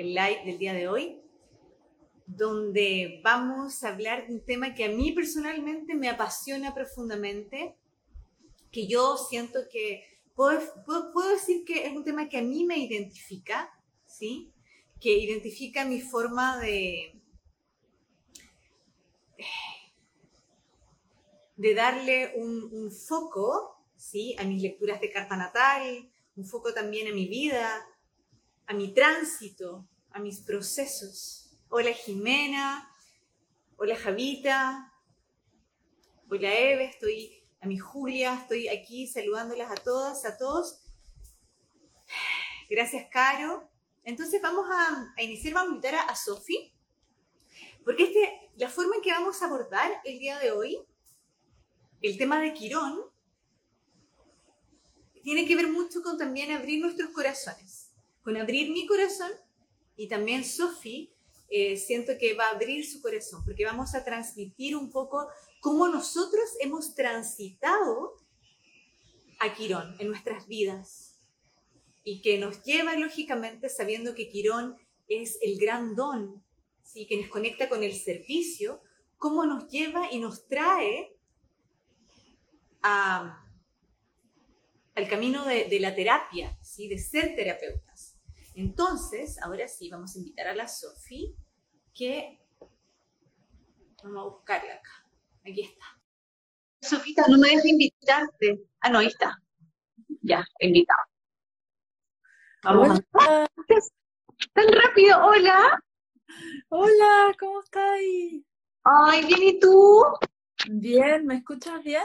el live del día de hoy, donde vamos a hablar de un tema que a mí personalmente me apasiona profundamente, que yo siento que puedo, puedo, decir que es un tema que a mí me identifica, ¿sí? Que identifica mi forma de, de darle un, foco ¿sí? a mis lecturas de carta natal, un foco también a mi vida, a mi tránsito, a mis procesos. Hola Jimena, hola Javita, hola Eve, estoy a mi Julia, estoy aquí saludándolas a todas, a todos. Gracias, Caro. Entonces vamos a, iniciar, vamos a invitar a, a Sofi, porque este, la forma en que vamos a abordar el día de hoy el tema de Quirón tiene que ver mucho con también abrir nuestros corazones, con abrir mi corazón y también Sofi eh, siento que va a abrir su corazón, porque vamos a transmitir un poco cómo nosotros hemos transitado a Quirón en nuestras vidas y que nos lleva lógicamente sabiendo que Quirón es el gran don, ¿sí? que nos conecta con el servicio, cómo nos lleva y nos trae al camino de, la terapia, ¿sí? de ser terapeutas. Entonces, ahora sí, vamos a invitar a la Sofi, que vamos a buscarla acá. Aquí está. Sofita, no me dejes invitarte. Ah, no, ahí está. Ya, invitado. Vamos a... Tan rápido, hola. Hola, ¿cómo estás? Ay, bien, ¿y tú? Bien, ¿me escuchas bien?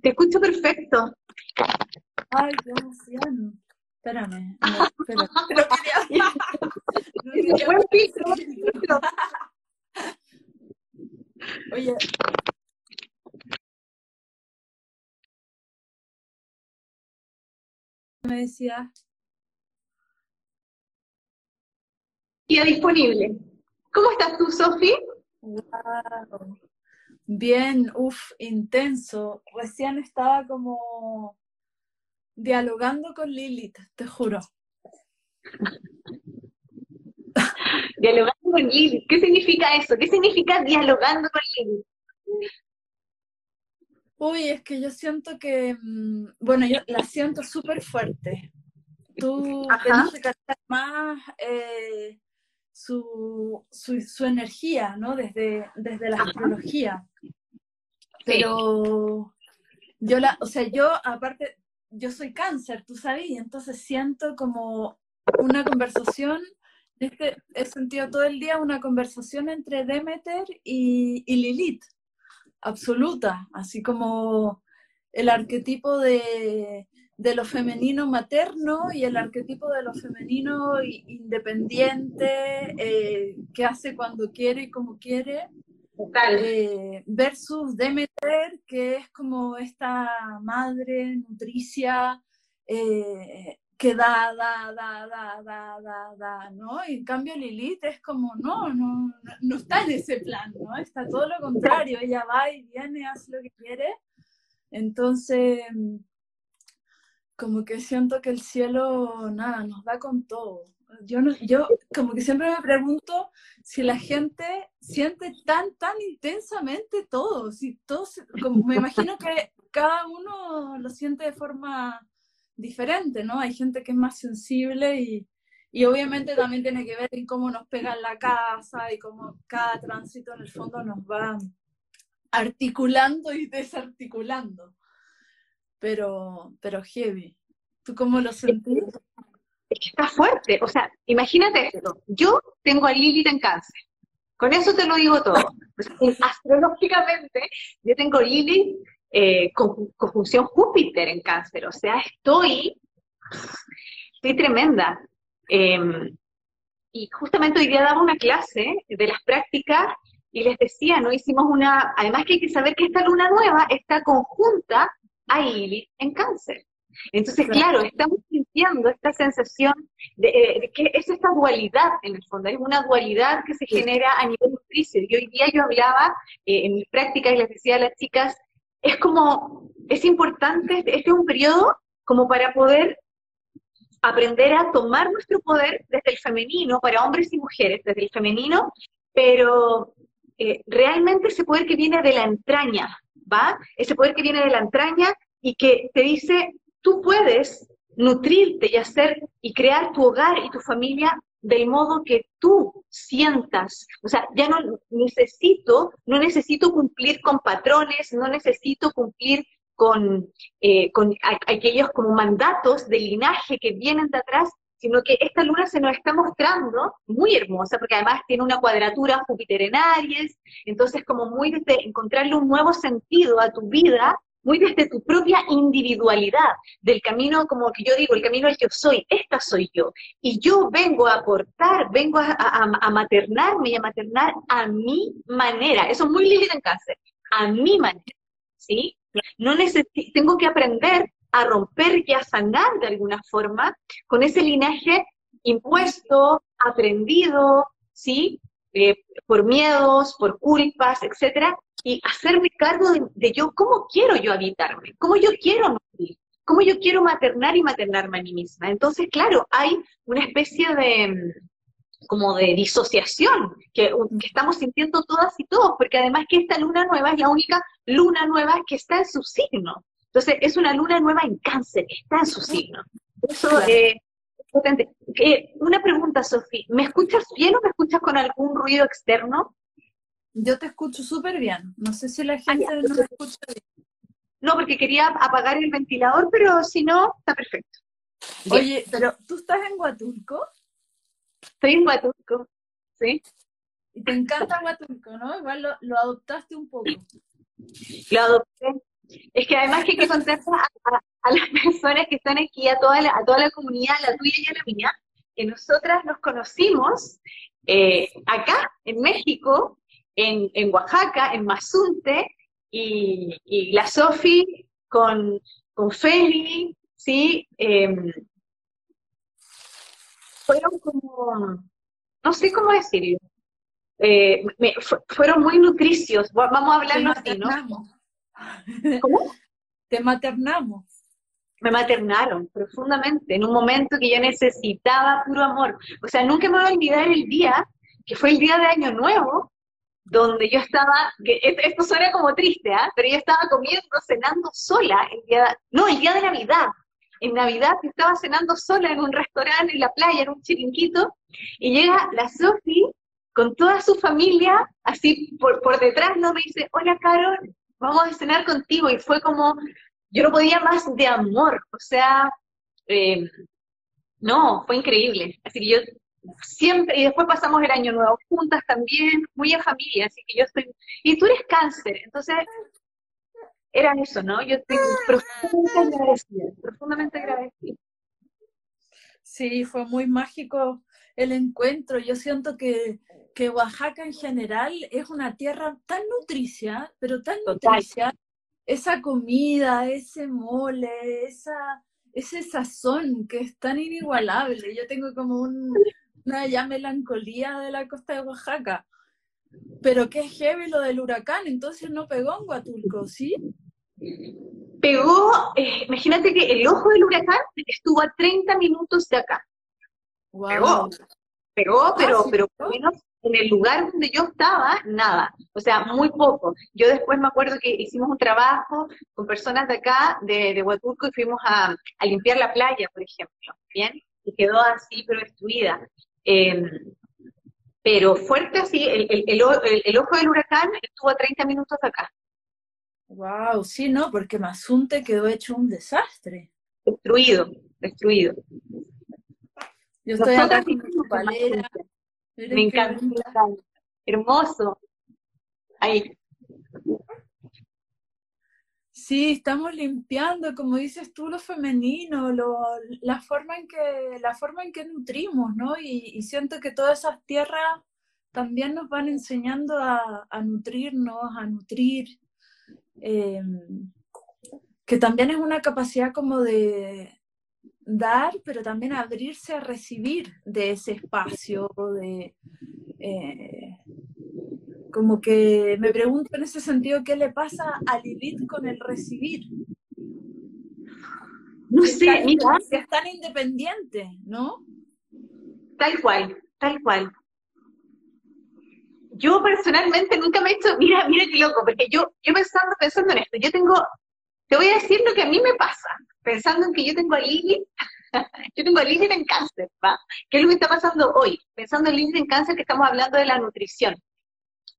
Te escucho perfecto. Ay, qué emoción. Espérame. Oye. Me decía. Ya disponible. ¿Cómo estás tú, Sofi? Wow. Bien, uff, intenso. Recién estaba como dialogando con Lilith, te juro. dialogando con Lilith, ¿qué significa eso? ¿Qué significa dialogando con Lilith? Uy, es que yo siento que, mm, bueno, yo la siento súper fuerte. Tú tienes que captar más eh, su, su, energía, ¿no? Desde, desde la astrología. Pero yo la, o sea, yo aparte, yo soy cáncer, tú sabes, entonces siento como una conversación, este, he sentido todo el día una conversación entre Demeter y, y Lilith, absoluta, así como el arquetipo de, de lo femenino materno y el arquetipo de lo femenino independiente, eh, que hace cuando quiere y como quiere, eh, versus Demeter, que es como esta madre nutricia eh, que da, da, da, da, da, da, da, ¿no? Y en cambio Lilith es como, no, no, no está en ese plan, ¿no? Está todo lo contrario, ella va y viene, hace lo que quiere. Entonces, como que siento que el cielo, nada, nos da con todo. Yo, no, yo como que siempre me pregunto si la gente siente tan, tan intensamente todo. Si todos, como, me imagino que cada uno lo siente de forma diferente, ¿no? Hay gente que es más sensible y, y obviamente también tiene que ver en cómo nos pega en la casa y cómo cada tránsito en el fondo nos va articulando y desarticulando pero, pero heavy. ¿Tú cómo lo sentís? Que está fuerte, o sea, imagínate esto, yo tengo a Lilith en cáncer, con eso te lo digo todo. Astrológicamente, yo tengo Lilith eh, con conjunción Júpiter en cáncer, o sea, estoy, estoy tremenda. Em, y justamente hoy día daba una clase de las prácticas y les decía, ¿no? Hicimos una, además que hay que saber que esta luna nueva está conjunta a Lilith en cáncer. Entonces, claro, estamos sintiendo esta sensación eh, de, que es esta dualidad en el fondo, es una dualidad que se genera a nivel nutricio. Y hoy día yo hablaba eh, en mis prácticas y les decía a las chicas, es como, es importante, este, este es un periodo como para poder aprender a tomar nuestro poder desde el femenino, para hombres y mujeres, desde el femenino, pero eh, realmente ese poder que viene de la entraña, ¿va? Ese poder que viene de la entraña y que te dice, tú puedes nutrirte y hacer y crear tu hogar y tu familia del modo que tú sientas. O sea, ya no necesito, no necesito cumplir con patrones, no necesito cumplir con, eh, con aquellos como mandatos de linaje que vienen de atrás, sino que esta luna se nos está mostrando muy hermosa, porque además tiene una cuadratura Júpiter en Aries, entonces como muy desde encontrarle un nuevo sentido a tu vida, muy desde tu propia individualidad, del camino, como que yo digo, el camino al yo soy, esta soy yo. Y yo vengo a aportar, vengo a, a, maternarme y a maternar a mi manera. Eso es muy límite en cáncer, a mi manera, ¿sí? No tengo que aprender a romper y a sanar de alguna forma con ese linaje impuesto, aprendido, ¿sí? Eh, por miedos, por culpas, etcétera, y hacerme cargo de, yo, cómo quiero yo habitarme, cómo yo quiero nutrir, cómo yo quiero maternar y maternarme a mí misma. Entonces, claro, hay una especie de como de disociación que, que, estamos sintiendo todas y todos, porque además que esta luna nueva es la única luna nueva que está en su signo. Entonces, es una luna nueva en cáncer, está en su signo. Eso eh, potente. Eh, una pregunta, Sofía, ¿me escuchas bien o me escuchas con algún ruido externo? Yo te escucho súper bien. No sé si la ah, gente no me escucha bien. No, porque quería apagar el ventilador, pero si no, está perfecto. Oye, pero ¿tú estás en Huatulco? Estoy en Huatulco, sí. Y te encanta Huatulco, ¿no? Igual lo, lo adoptaste un poco. Lo adopté. Es que además que hay que contar a, las personas que están aquí, a toda la, a toda la comunidad, la tuya y a la mía, que nosotras nos conocimos eh, acá, en México, en, en Oaxaca, en Mazunte, y, y la Sofi con, con Feli, ¿sí? Em, fueron como, no sé cómo decirlo, eh, fueron muy nutricios, vamos a hablarlo así, ¿no? ¿Cómo? Te maternamos. Me maternaron profundamente, en un momento que yo necesitaba puro amor. O sea, nunca me voy a olvidar el día, que fue el día de Año Nuevo, donde yo estaba, que esto suena como triste, ¿ah? pero yo estaba comiendo, cenando sola, el día, no, el día de Navidad. En Navidad estaba cenando sola en un restaurante en la playa, en un chiringuito, y llega la Sofi con toda su familia, así por, por detrás, ¿no? Me dice, hola Carol, vamos a cenar contigo. Y fue como, yo no podía más de amor, o sea, eh, no, fue increíble. Así que yo siempre, y después pasamos el año nuevo juntas también, muy en familia, así que yo estoy, y tú eres cáncer, entonces era eso, ¿no? Yo estoy profundamente agradecida, profundamente agradecida. Sí, fue muy mágico el encuentro. Yo siento que, que Oaxaca en general es una tierra tan nutricia, pero tan nutricia. Esa comida, ese mole, esa, ese sazón que es tan inigualable. Yo tengo como una ya melancolía de la costa de Oaxaca. Pero qué heavy lo del huracán, entonces no pegó en Huatulco, ¿sí? Pegó, eh, imagínate que el ojo del huracán estuvo a 30 minutos de acá. Pegó, pegó, pero, ah, pero menos en el lugar donde yo estaba, nada, o sea, muy poco. Yo después me acuerdo que hicimos un trabajo con personas de acá, de, de Huatulco, y fuimos a, limpiar la playa, por ejemplo, ¿bien? Y quedó así, pero destruida. Em, pero fuerte así, el, el, el, ojo del huracán estuvo a 30 minutos acá. Wow, sí, no, porque Mazunte quedó hecho un desastre. Destruido, destruido. Yo estoy acá con mi palera. Me encanta. Hermoso. Ahí. Sí, estamos limpiando, como dices tú, lo femenino, lo, la, forma en que, la forma en que nutrimos, ¿no? Y, siento que todas esas tierras también nos van enseñando a, nutrirnos, a nutrir, em, que también es una capacidad como de, dar, pero también abrirse a recibir de ese espacio, de eh, como que me pregunto en ese sentido qué le pasa a Lilith con el recibir. no sé, mira. Es tan independiente, ¿no? Tal cual, tal cual. Yo personalmente nunca me he hecho, mira, mira qué loco, porque yo, yo pensando, pensando en esto, yo tengo, te voy a decir lo que a mí me pasa, pensando en que yo tengo a Lili, yo tengo a Lili en cáncer, ¿va? ¿Qué es lo que está pasando hoy? Pensando en Lili en cáncer, que estamos hablando de la nutrición.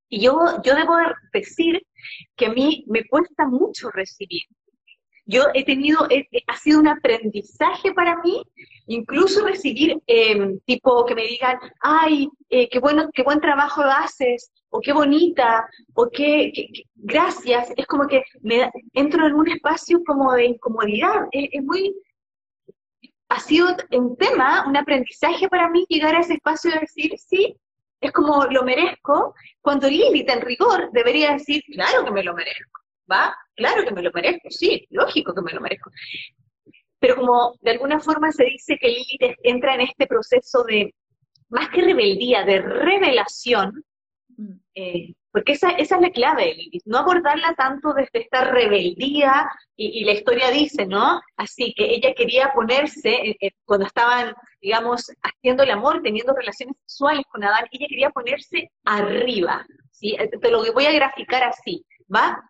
Y yo, yo debo decir que a mí me cuesta mucho recibir. Yo he tenido, ha sido un aprendizaje para mí, incluso recibir em, tipo que me digan, ay, eh, qué bueno, qué buen trabajo haces, o qué bonita, o qué, gracias. Es como que me entro en un espacio como de incomodidad. es muy, ha sido un tema, un aprendizaje para mí llegar a ese espacio de decir, sí, es como lo merezco, cuando Lilith en rigor debería decir, claro que me lo merezco, ¿va? Claro que me lo merezco, sí, lógico que me lo merezco. Pero como de alguna forma se dice que Lilith entra en este proceso de, más que rebeldía, de revelación, mm. eh, porque esa, esa es la clave de Lilith, no abordarla tanto desde esta rebeldía, y, la historia dice, ¿no? Así que ella quería ponerse, eh, eh, cuando estaban, digamos, haciendo el amor, teniendo relaciones sexuales con Adán, ella quería ponerse arriba, ¿sí? Te lo voy a graficar así, ¿va?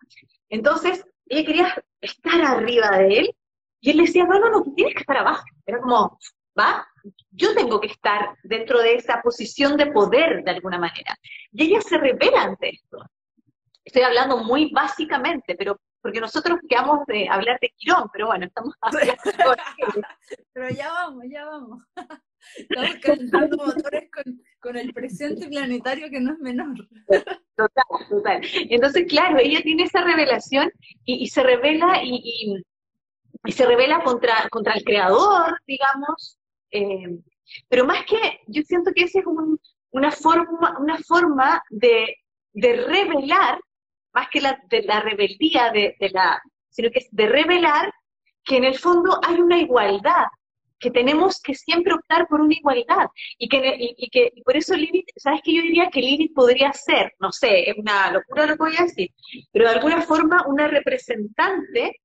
Entonces, ella quería estar arriba de él, y él le decía, no, no, no, tú tienes que estar abajo. Era como, ¿va? Yo tengo que estar dentro de esa posición de poder de alguna manera. Y ella se revela ante esto. Estoy hablando muy básicamente, pero porque nosotros quedamos de hablar de Quirón, pero bueno, estamos hablando Pero ya vamos, ya vamos. Estamos calentando motores con, el presente planetario que no es menor. Total, total. Entonces, claro, ella tiene esa revelación y, se revela y, y, se revela contra, contra el creador, digamos, eh, pero más que, yo siento que esa es una forma, una forma de, revelar, más que la, de la rebeldía, de, la, sino que es de revelar que en el fondo hay una igualdad, que tenemos que siempre optar por una igualdad. Y que, y, que por eso Lilith, ¿sabes qué? Yo diría que Lilith podría ser, no sé, es una locura lo que voy a decir, pero de alguna forma una representante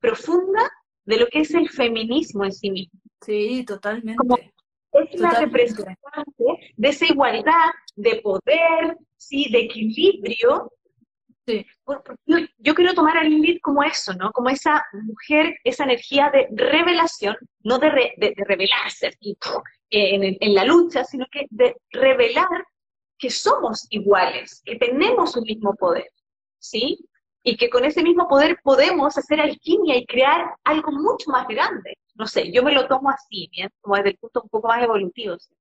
profunda de lo que es el feminismo en sí mismo. Sí, totalmente. Como es la representante de esa igualdad, de poder, ¿sí? de equilibrio. Sí. Yo, quiero tomar a Lilith como eso, ¿no? Como esa mujer, esa energía de revelación, no de, de, revelarse en, en la lucha, sino que de revelar que somos iguales, que tenemos un mismo poder, ¿sí? Y que con ese mismo poder podemos hacer alquimia y crear algo mucho más grande. No sé, yo me lo tomo así, ¿bien? Como desde el punto un poco más evolutivo. ¿sí?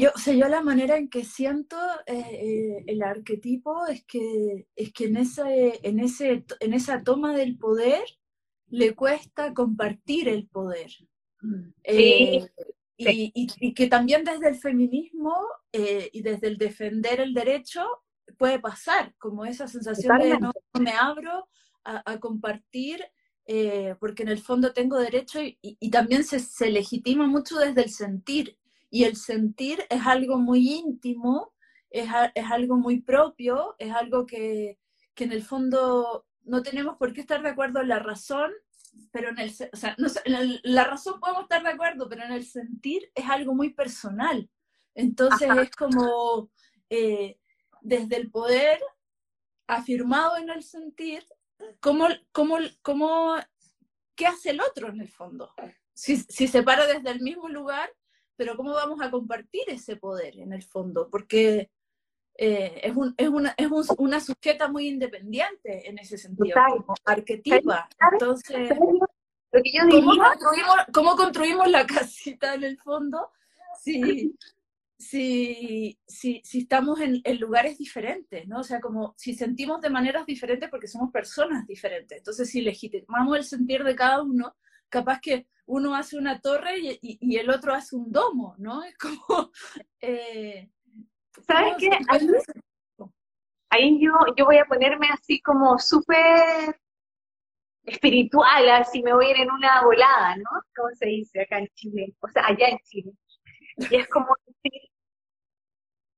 Yo, o sea, yo la manera en que siento eh, eh, el arquetipo es que, es que en, ese, en, ese, en esa toma del poder le cuesta compartir el poder. Eh, y, que también desde el feminismo y desde el defender el derecho puede pasar, como esa sensación de no me abro a compartir eh, porque en el fondo tengo derecho y, también se, legitima mucho desde el sentir. Y el sentir es algo muy íntimo, es, algo muy propio, es algo que, en el fondo no tenemos por qué estar de acuerdo en la razón, pero en el, o sea, en la razón podemos estar de acuerdo, pero en el sentir es algo muy personal. Entonces es como eh, desde el poder afirmado en el sentir, ¿cómo, cómo, cómo, qué hace el otro en el fondo? Si, si se para desde el mismo lugar, pero ¿cómo vamos a compartir ese poder en el fondo? Porque eh, es, un, es, una, es una sujeta muy independiente en ese sentido, como arquetipa. Entonces, ¿cómo, construimos, ¿cómo construimos la casita en el fondo? Sí si, si, si estamos en, lugares diferentes, ¿no? O sea, como si sentimos de maneras diferentes porque somos personas diferentes. Entonces, si legitimamos el sentir de cada uno, capaz que uno hace una torre y, y, el otro hace un domo, ¿no? Es como... Eh, ¿Sabes qué? Ahí, yo, yo voy a ponerme así como súper espiritual, así me voy a ir en una volada, ¿no? ¿Cómo se dice acá en Chile? O sea, allá en Chile. Y es como decir,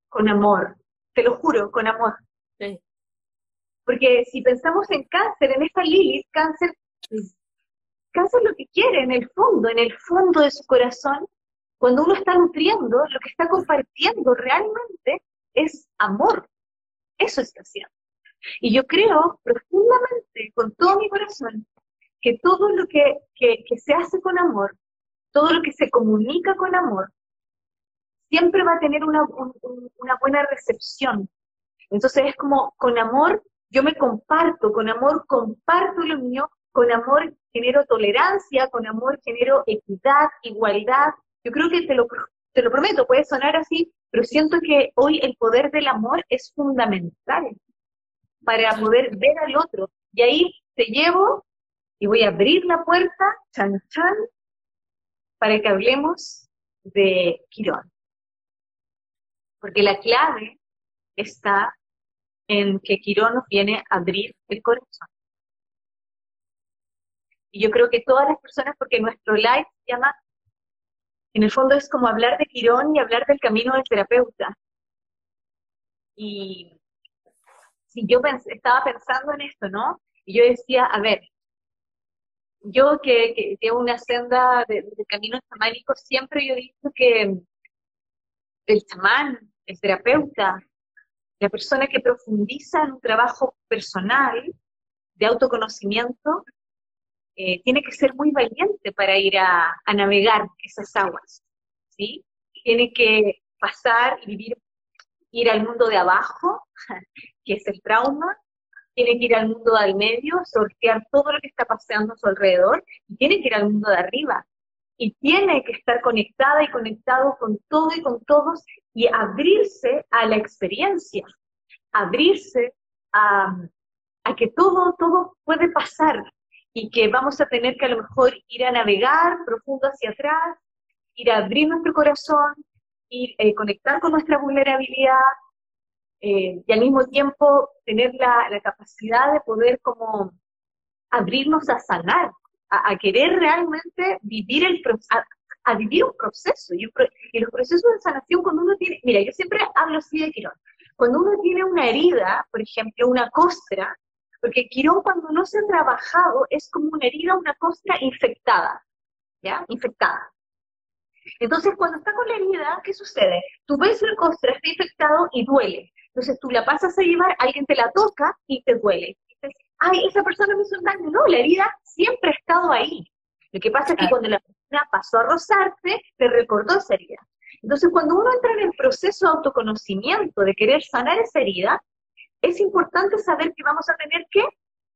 con amor, te lo juro, con amor. Porque si pensamos en cáncer, en esta Lilith, cáncer Cáncer lo que quiere, en el fondo, en el fondo de su corazón, cuando uno está nutriendo, lo que está compartiendo realmente es amor. Eso está haciendo. Y yo creo profundamente, con todo mi corazón, que todo lo que, se hace con amor, todo lo que se comunica con amor, siempre va a tener una, una buena recepción. Entonces es como, con amor yo me comparto, con amor comparto lo mío, con amor genero tolerancia, con amor genero equidad, igualdad. Yo creo que te lo, te lo prometo, puede sonar así, pero siento que hoy el poder del amor es fundamental para poder ver al otro. Y ahí te llevo y voy a abrir la puerta, chan chan, para que hablemos de Quirón. Porque la clave está en que Quirón nos viene a abrir el corazón. Y yo creo que todas las personas, porque nuestro live se llama, en el fondo es como hablar de Quirón y hablar del camino del terapeuta. Y si yo estaba pensando en esto, ¿no? Y yo decía, a ver, yo que, que tengo una senda de, de camino chamánico, siempre yo he dicho que el chamán, el terapeuta, la persona que profundiza en un trabajo personal de autoconocimiento, eh, tiene que ser muy valiente para ir a, navegar esas aguas, ¿sí? Tiene que pasar y vivir, ir al mundo de abajo, que es el trauma, tiene que ir al mundo del medio, sortear todo lo que está pasando a su alrededor, y tiene que ir al mundo de arriba. Y tiene que estar conectada y conectado con todo y con todos y abrirse a la experiencia, abrirse a que todo, todo puede pasar y que vamos a tener que a lo mejor ir a navegar profundo hacia atrás, ir a abrir nuestro corazón, ir a eh, conectar con nuestra vulnerabilidad, eh, y al mismo tiempo tener la, capacidad de poder como abrirnos a sanar, a, querer realmente vivir el a, a vivir un proceso. Y, los procesos de sanación cuando uno tiene, mira, yo siempre hablo así de Quirón, cuando uno tiene una herida, por ejemplo, una costra, porque Quirón cuando no se ha trabajado es como una herida, una costra infectada, ¿ya? Infectada. Entonces, cuando está con la herida, ¿qué sucede? Tú ves la costra, está infectado y duele. Entonces tú la pasas a llevar, alguien te la toca y te duele. dices, ay, esa persona me hizo un daño. No, la herida siempre ha estado ahí. Lo que pasa es que cuando la persona pasó a rozarte, te recordó esa herida. Entonces, cuando uno entra en el proceso de autoconocimiento, de querer sanar esa herida, es importante saber que vamos a tener que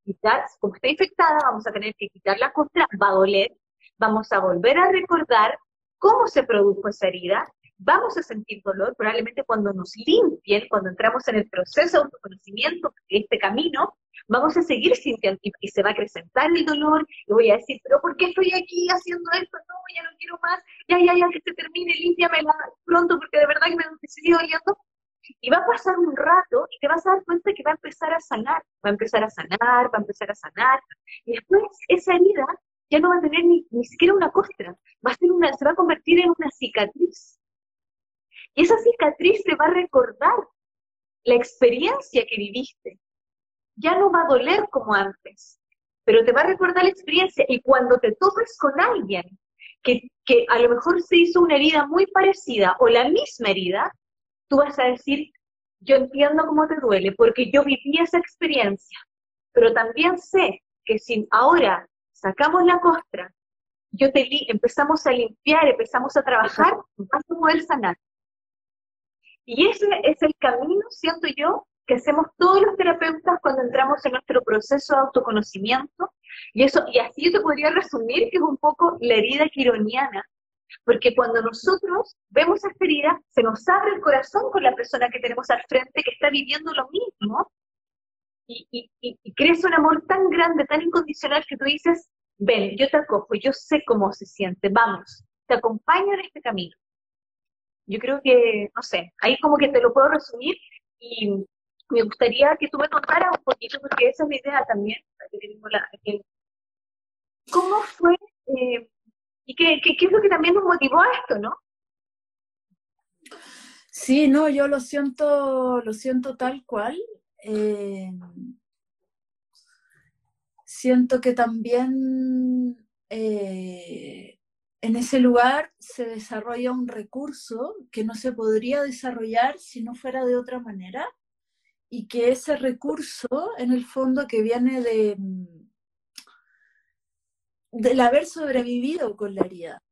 quitar, como está infectada, vamos a tener que quitar la costra, va a doler, vamos a volver a recordar cómo se produjo esa herida, vamos a sentir dolor, probablemente cuando nos limpien, cuando entramos en el proceso de autoconocimiento este camino, vamos a seguir sintiendo y se va a acrecentar el dolor y voy a decir, pero ¿por qué estoy aquí haciendo esto? No, ya no quiero más, ya, ya, ya, que se termine, límpiamela pronto porque de verdad que me sigue doliendo. Y va a pasar un rato y te vas a dar cuenta que va a empezar a sanar, va a empezar a sanar, va a empezar a sanar. Y después esa herida ya no va a tener ni, ni siquiera una costra, va a ser una, se va a convertir en una cicatriz y esa cicatriz te va a recordar la experiencia que viviste. Ya no va a doler como antes, pero te va a recordar la experiencia. Y cuando te topes con alguien que, que a lo mejor se hizo una herida muy parecida o la misma herida, tú vas a decir, yo entiendo cómo te duele, porque yo viví esa experiencia, pero también sé que si ahora sacamos la costra, yo te empezamos a limpiar, empezamos a trabajar, vas a poder sanar. Y ese es el camino, siento yo, que hacemos todos los terapeutas cuando entramos en nuestro proceso de autoconocimiento. Y eso, y así yo te podría resumir que es un poco la herida quironiana, porque cuando nosotros vemos esta herida, se nos abre el corazón con la persona que tenemos al frente que está viviendo lo mismo, y, y, y, crece un amor tan grande, tan incondicional que tú dices, ven, yo te acojo, yo sé cómo se siente, vamos, te acompaño en este camino. Yo creo que, no sé, ahí como que te lo puedo resumir y me gustaría que tú me contaras un poquito, porque esa es mi idea también, ¿cómo fue eh, y qué, qué, es lo que también nos motivó a esto, no? Sí, no, yo lo siento, lo siento tal cual. Eh, siento que también eh, en ese lugar se desarrolla un recurso que no se podría desarrollar si no fuera de otra manera y que ese recurso, en el fondo, que viene de del haber sobrevivido con la herida.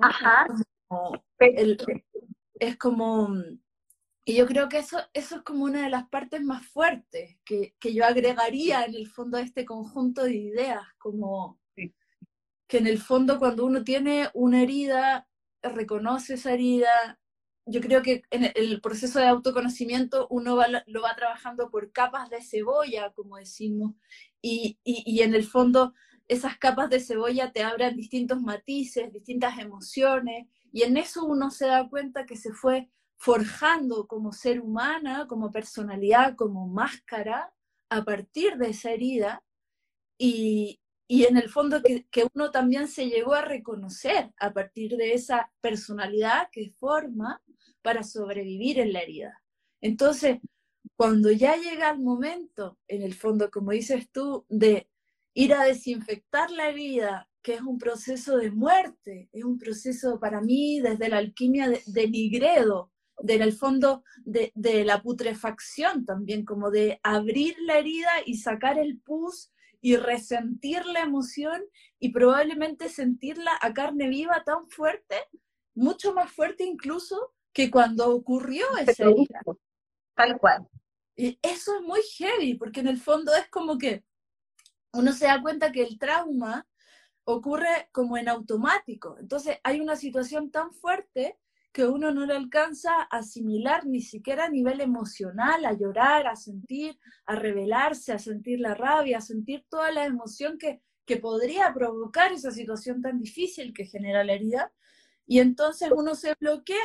Ajá. Es como, y yo creo que eso, eso es como una de las partes más fuertes que, que yo agregaría en el fondo a este conjunto de ideas, como que en el fondo cuando uno tiene una herida, reconoce esa herida, yo creo que en el proceso de autoconocimiento uno lo va trabajando por capas de cebolla, como decimos, y, y, en el fondo esas capas de cebolla te abren distintos matices, distintas emociones, y en eso uno se da cuenta que se fue forjando como ser humana, como personalidad, como máscara, a partir de esa herida, y, y en el fondo que, que, uno también se llegó a reconocer a partir de esa personalidad que forma para sobrevivir en la herida. Entonces, cuando ya llega el momento, en el fondo, como dices tú, de ir a desinfectar la herida, que es un proceso de muerte, es un proceso para mí desde la alquimia de, de Nigredo, del fondo de, de, la putrefacción también, como de abrir la herida y sacar el pus y resentir la emoción y probablemente sentirla a carne viva tan fuerte, mucho más fuerte incluso que cuando ocurrió ese día. Tal cual. Y eso es muy heavy, porque en el fondo es como que uno se da cuenta que el trauma ocurre como en automático. Entonces hay una situación tan fuerte que uno no le alcanza a asimilar ni siquiera a nivel emocional, a llorar, a sentir, a revelarse, a sentir la rabia, a sentir toda la emoción que, que podría provocar esa situación tan difícil que genera la herida. Y entonces uno se bloquea,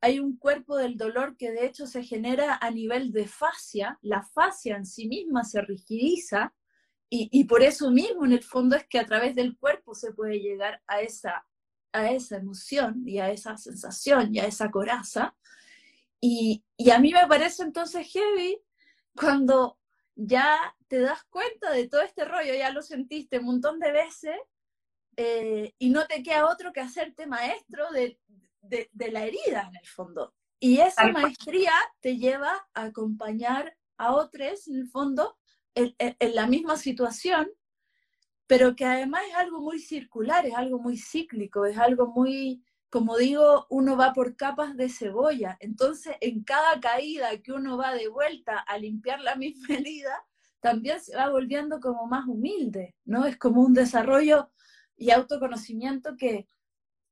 hay un cuerpo del dolor que de hecho se genera a nivel de fascia, la fascia en sí misma se rigidiza, y, y por eso mismo en el fondo es que a través del cuerpo se puede llegar a esa a esa emoción y a esa sensación y a esa coraza. Y, y a mí me parece entonces heavy cuando ya te das cuenta de todo este rollo, ya lo sentiste un montón de veces eh, y no te queda otro que hacerte maestro de, de, de la herida en el fondo. Y esa maestría te lleva a acompañar a otros en el fondo en, la misma situación pero que además es algo muy circular, es algo muy cíclico, es algo muy, como digo, uno va por capas de cebolla. Entonces, en cada caída que uno va de vuelta a limpiar la misma herida, también se va volviendo como más humilde, ¿no? Es como un desarrollo y autoconocimiento que,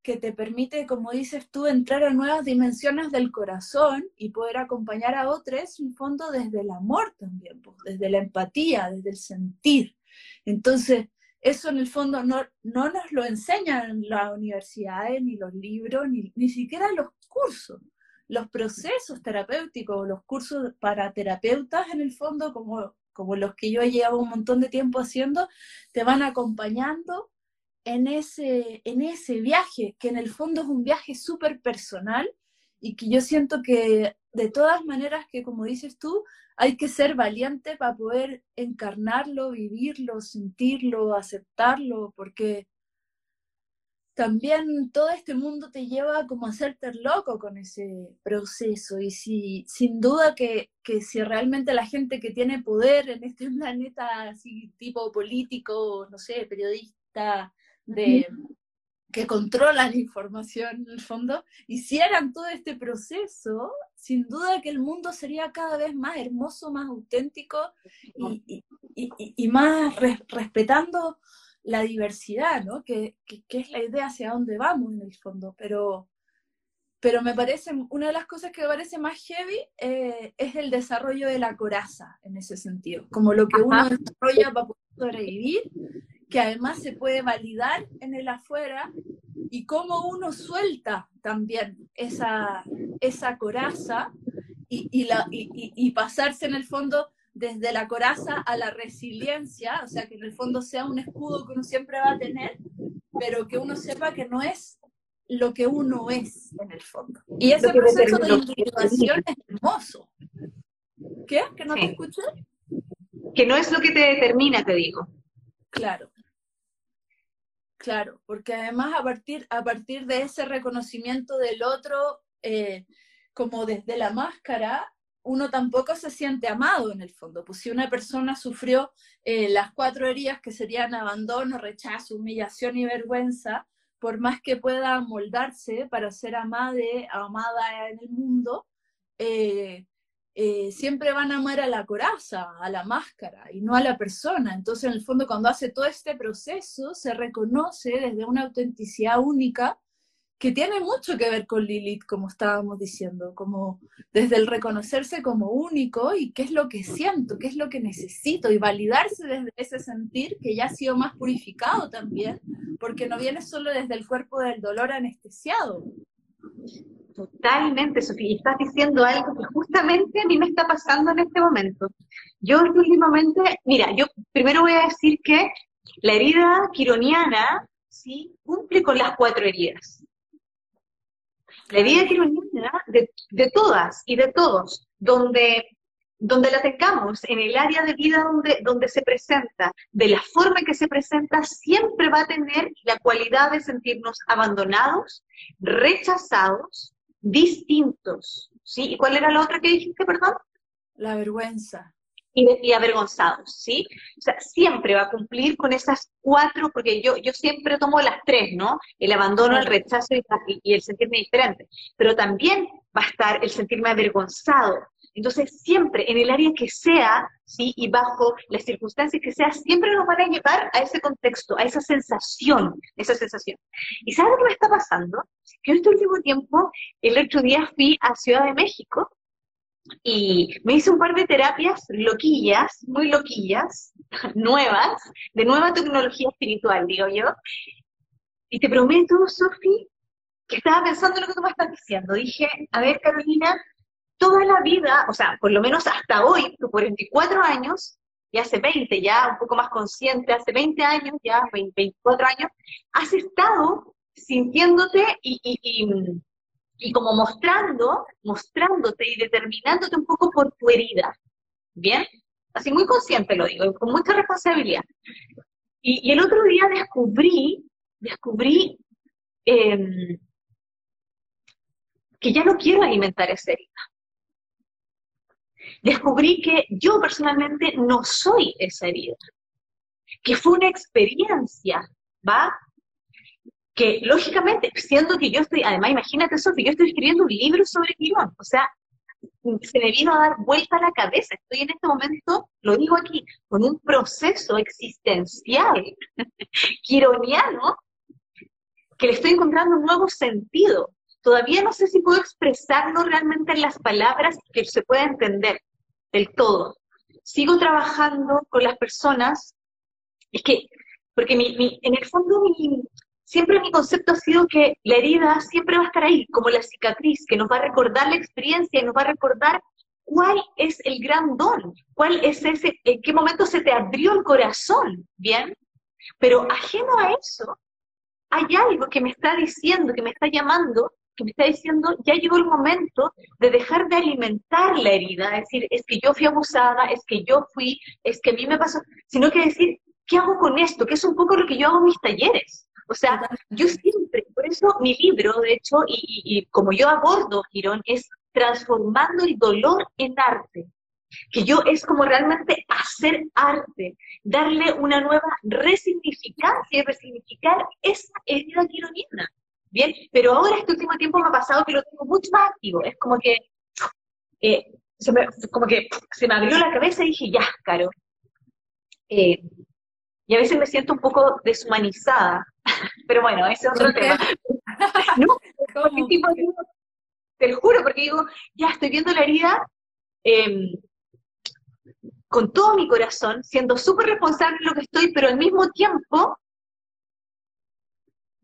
que te permite, como dices tú, entrar a nuevas dimensiones del corazón y poder acompañar a otros, en fondo, desde el amor también, pues, desde la empatía, desde el sentir. Entonces, eso en el fondo no, no nos lo enseñan las universidades, ni los libros, ni, ni siquiera los cursos. Los procesos terapéuticos, los cursos para terapeutas en el fondo, como, como los que yo llevo un montón de tiempo haciendo, te van acompañando en ese, en ese viaje, que en el fondo es un viaje súper personal y que yo siento que de todas maneras que, como dices tú, hay que ser valiente para poder encarnarlo, vivirlo, sentirlo, aceptarlo, porque también todo este mundo te lleva como a hacerte loco con ese proceso y si sin duda que, que si realmente la gente que tiene poder en este planeta así tipo político, no sé, periodista, de, que controlan la información en el fondo, hicieran todo este proceso, sin duda que el mundo sería cada vez más hermoso, más auténtico y, y, y, y más respetando la diversidad, ¿no? Que, que, que, es la idea hacia dónde vamos en el fondo. Pero, pero me parece, una de las cosas que me parece más heavy eh, es el desarrollo de la coraza en ese sentido, como lo que Ajá. uno desarrolla para poder sobrevivir que además se puede validar en el afuera y cómo uno suelta también esa, esa coraza y, y, la, y, y, pasarse en el fondo desde la coraza a la resiliencia, o sea, que en el fondo sea un escudo que uno siempre va a tener, pero que uno sepa que no es lo que uno es en el fondo. Y ese proceso de individuación es hermoso. ¿Qué? ¿Que no te escuché? que no es lo que te determina, te digo. Claro. Claro, porque además a partir, a partir de ese reconocimiento del otro, eh, como desde la máscara, uno tampoco se siente amado en el fondo. Pues si una persona sufrió eh, las cuatro heridas que serían abandono, rechazo, humillación y vergüenza, por más que pueda moldarse para ser amada, amada en el mundo, eh, eh, siempre van a amar a la coraza, a la máscara y no a la persona. Entonces, en el fondo, cuando hace todo este proceso, se reconoce desde una autenticidad única que tiene mucho que ver con Lilith, como estábamos diciendo, como desde el reconocerse como único y qué es lo que siento, qué es lo que necesito y validarse desde ese sentir que ya ha sido más purificado también, porque no viene solo desde el cuerpo del dolor anestesiado. Totalmente, Sofía, estás diciendo algo que justamente a mí me está pasando en este momento. Yo últimamente, mira, yo primero voy a decir que la herida quironiana, sí, cumple con las cuatro heridas. La herida quironiana de, de todas y de todos, donde, donde la tengamos, en el área de vida donde, donde se presenta, de la forma en que se presenta, siempre va a tener la cualidad de sentirnos abandonados, rechazados, distintos. ¿Sí? ¿Y cuál era la otra que dijiste, perdón? La vergüenza y, avergonzados, ¿sí? O sea, siempre va a cumplir con esas cuatro, porque yo, yo siempre tomo las tres, ¿no? El abandono, el rechazo y, y el sentirme diferente, pero también va a estar el sentirme avergonzado. Entonces, siempre, en el área que sea, ¿sí? Y bajo las circunstancias que sea, siempre nos van a llevar a ese contexto, a esa sensación, esa sensación. ¿Y sabes lo que me está pasando? Que este último tiempo, el otro día fui a Ciudad de México y me hice un par de terapias loquillas, muy loquillas, nuevas, de nueva tecnología espiritual, digo yo. Y te prometo, Sofi, que estaba pensando en lo que tú me estás diciendo. Dije, a ver, Carolina, toda la vida, o sea, por lo menos hasta hoy, por 24 años, y hace 20, ya un poco más consciente, hace 20 años, ya 24 años, has estado sintiéndote y, y como mostrando, mostrándote y determinándote un poco por tu herida. ¿Bien? Así muy consciente lo digo, con mucha responsabilidad. Y, el otro día descubrí, descubrí em, que ya no quiero alimentar esa herida. Descubrí que yo personalmente no soy esa herida, que fue una experiencia, ¿va? que lógicamente, siendo que yo estoy, además imagínate Sofía, yo estoy escribiendo un libro sobre Quirón, o sea, se me vino a dar vuelta la cabeza, estoy en este momento, lo digo aquí, con un proceso existencial quironiano que le estoy encontrando un nuevo sentido. Todavía no sé si puedo expresarlo realmente en las palabras que se pueda entender del todo. Sigo trabajando con las personas, es que, porque en el fondo mi, siempre mi concepto ha sido que la herida siempre va a estar ahí, como la cicatriz, que nos va a recordar la experiencia y nos va a recordar cuál es el gran don, cuál es ese, en qué momento se te abrió el corazón, ¿bien? Pero ajeno a eso, hay algo que me está diciendo, que me está llamando, que me está diciendo, ya llegó el momento de dejar de alimentar la herida, es decir, es que yo fui abusada, es que yo fui, es que a mí me pasó, sino que decir, ¿qué hago con esto? Que es un poco lo que yo hago en mis talleres. O sea, yo siempre, por eso mi libro, de hecho, y, como yo abordo, Girón, es transformando el dolor en arte. Que yo es como realmente hacer arte, darle una nueva resignificancia y resignificar esa herida quironiana. Bien, pero ahora este último tiempo me ha pasado que lo tengo mucho más activo. Es como que, eh, se me, como que se me abrió la cabeza y dije, ya, Caro. Eh, y a veces me siento un poco deshumanizada pero bueno, ese es otro tema. no, tipo, te lo juro, porque digo, ya estoy viendo la herida em, con todo mi corazón, siendo súper responsable de lo que estoy, pero al mismo tiempo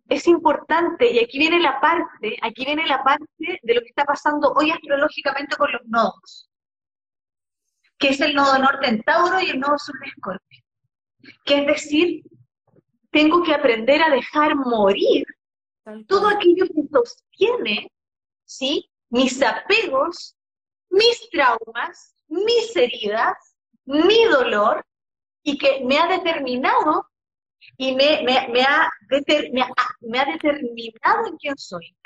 es importante, y aquí viene la parte, aquí viene la parte de lo que está pasando hoy astrológicamente con los nodos, que es el nodo norte en Tauro y el nodo sur de Escorpio. Que es decir, tengo que aprender a dejar morir todo aquello que sostiene, ¿sí? Mis apegos, mis traumas, mis heridas, mi dolor y que me ha determinado y me, me, ha, me, ha, determinado en quién soy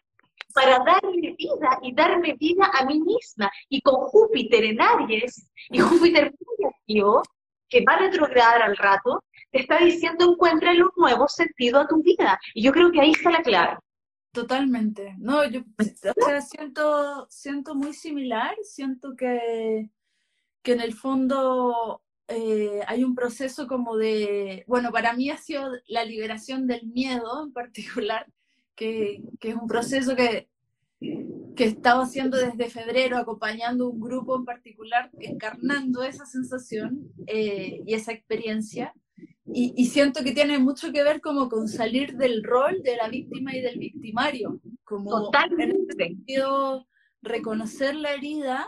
para darle vida y darme vida a mí misma. Y con Júpiter en Aries y Júpiter muy activo, que va a retrogradar al rato, te está diciendo encuentra un nuevo sentido a tu vida. Y yo creo que ahí está la clave. Totalmente. No, yo siento, siento muy similar, siento que, que en el fondo eh, hay un proceso como de, bueno, para mí ha sido la liberación del miedo en particular, que, que es un proceso que, que he estado haciendo desde febrero, acompañando un grupo en particular, encarnando esa sensación eh, y esa experiencia. Y, siento que tiene mucho que ver como con salir del rol de la víctima y del victimario, como Totalmente. sentido reconocer la herida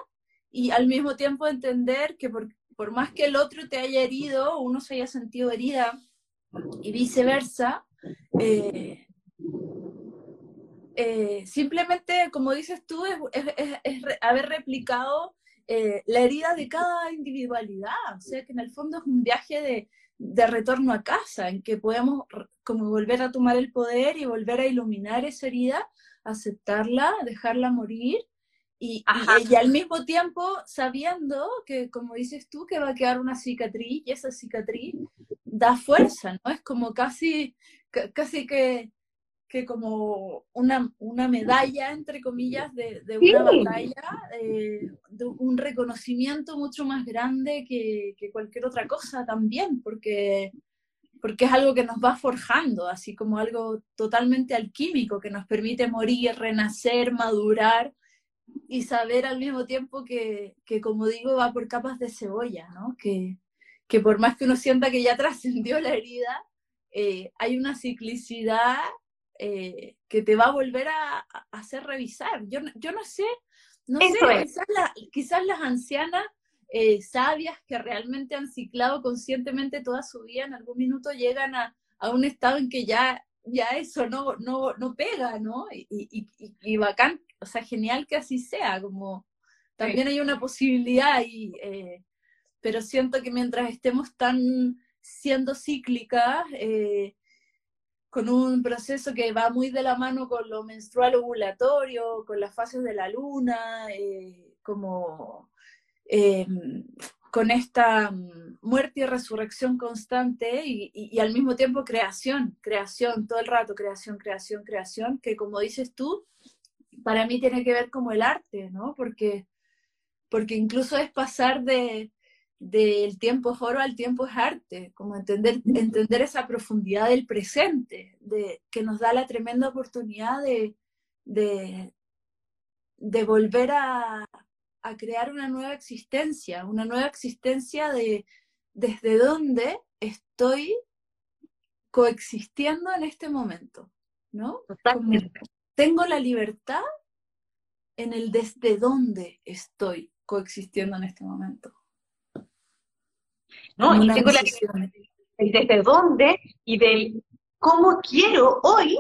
y al mismo tiempo entender que por, por, más que el otro te haya herido, uno se haya sentido herida y viceversa, eh, eh, simplemente, como dices tú, es, haber replicado eh, la herida de cada individualidad, o sea que en el fondo es un viaje de, de retorno a casa, en que podemos como volver a tomar el poder y volver a iluminar esa herida, aceptarla, dejarla morir y, y, al mismo tiempo sabiendo que, como dices tú, que va a quedar una cicatriz y esa cicatriz da fuerza, ¿no? Es como casi, casi que, que como una, una medalla, entre comillas, de, de una batalla, eh, de un reconocimiento mucho más grande que, que, cualquier otra cosa también, porque, porque es algo que nos va forjando, así como algo totalmente alquímico, que nos permite morir, renacer, madurar y saber al mismo tiempo que, que como digo, va por capas de cebolla, ¿no? Que, que por más que uno sienta que ya trascendió la herida, eh, hay una ciclicidad eh, que te va a volver a, hacer revisar. Yo, yo no sé, no sé, quizás, las ancianas eh, sabias que realmente han ciclado conscientemente toda su vida, en algún minuto llegan a, a un estado en que ya, ya eso no, no, no pega, ¿no? Y, y, y, bacán, o sea, genial que así sea, como también hay una posibilidad, y, eh, pero siento que mientras estemos tan siendo cíclicas, eh, con un proceso que va muy de la mano con lo menstrual ovulatorio, con las fases de la luna, eh, como em, con esta mm, muerte y resurrección constante y, al mismo tiempo creación, creación, todo el rato, creación, creación, creación, que como dices tú, para mí tiene que ver como el arte, ¿no? Porque, porque incluso es pasar de, del tiempo foro al tiempo es arte, como entender, entender esa profundidad del presente, de, que nos da la tremenda oportunidad de, de, volver a, crear una nueva existencia, una nueva existencia de desde dónde estoy coexistiendo en este momento, ¿no? Tengo la libertad en el desde dónde estoy coexistiendo en este momento. ¿no? Y tengo la desde dónde y del cómo quiero hoy,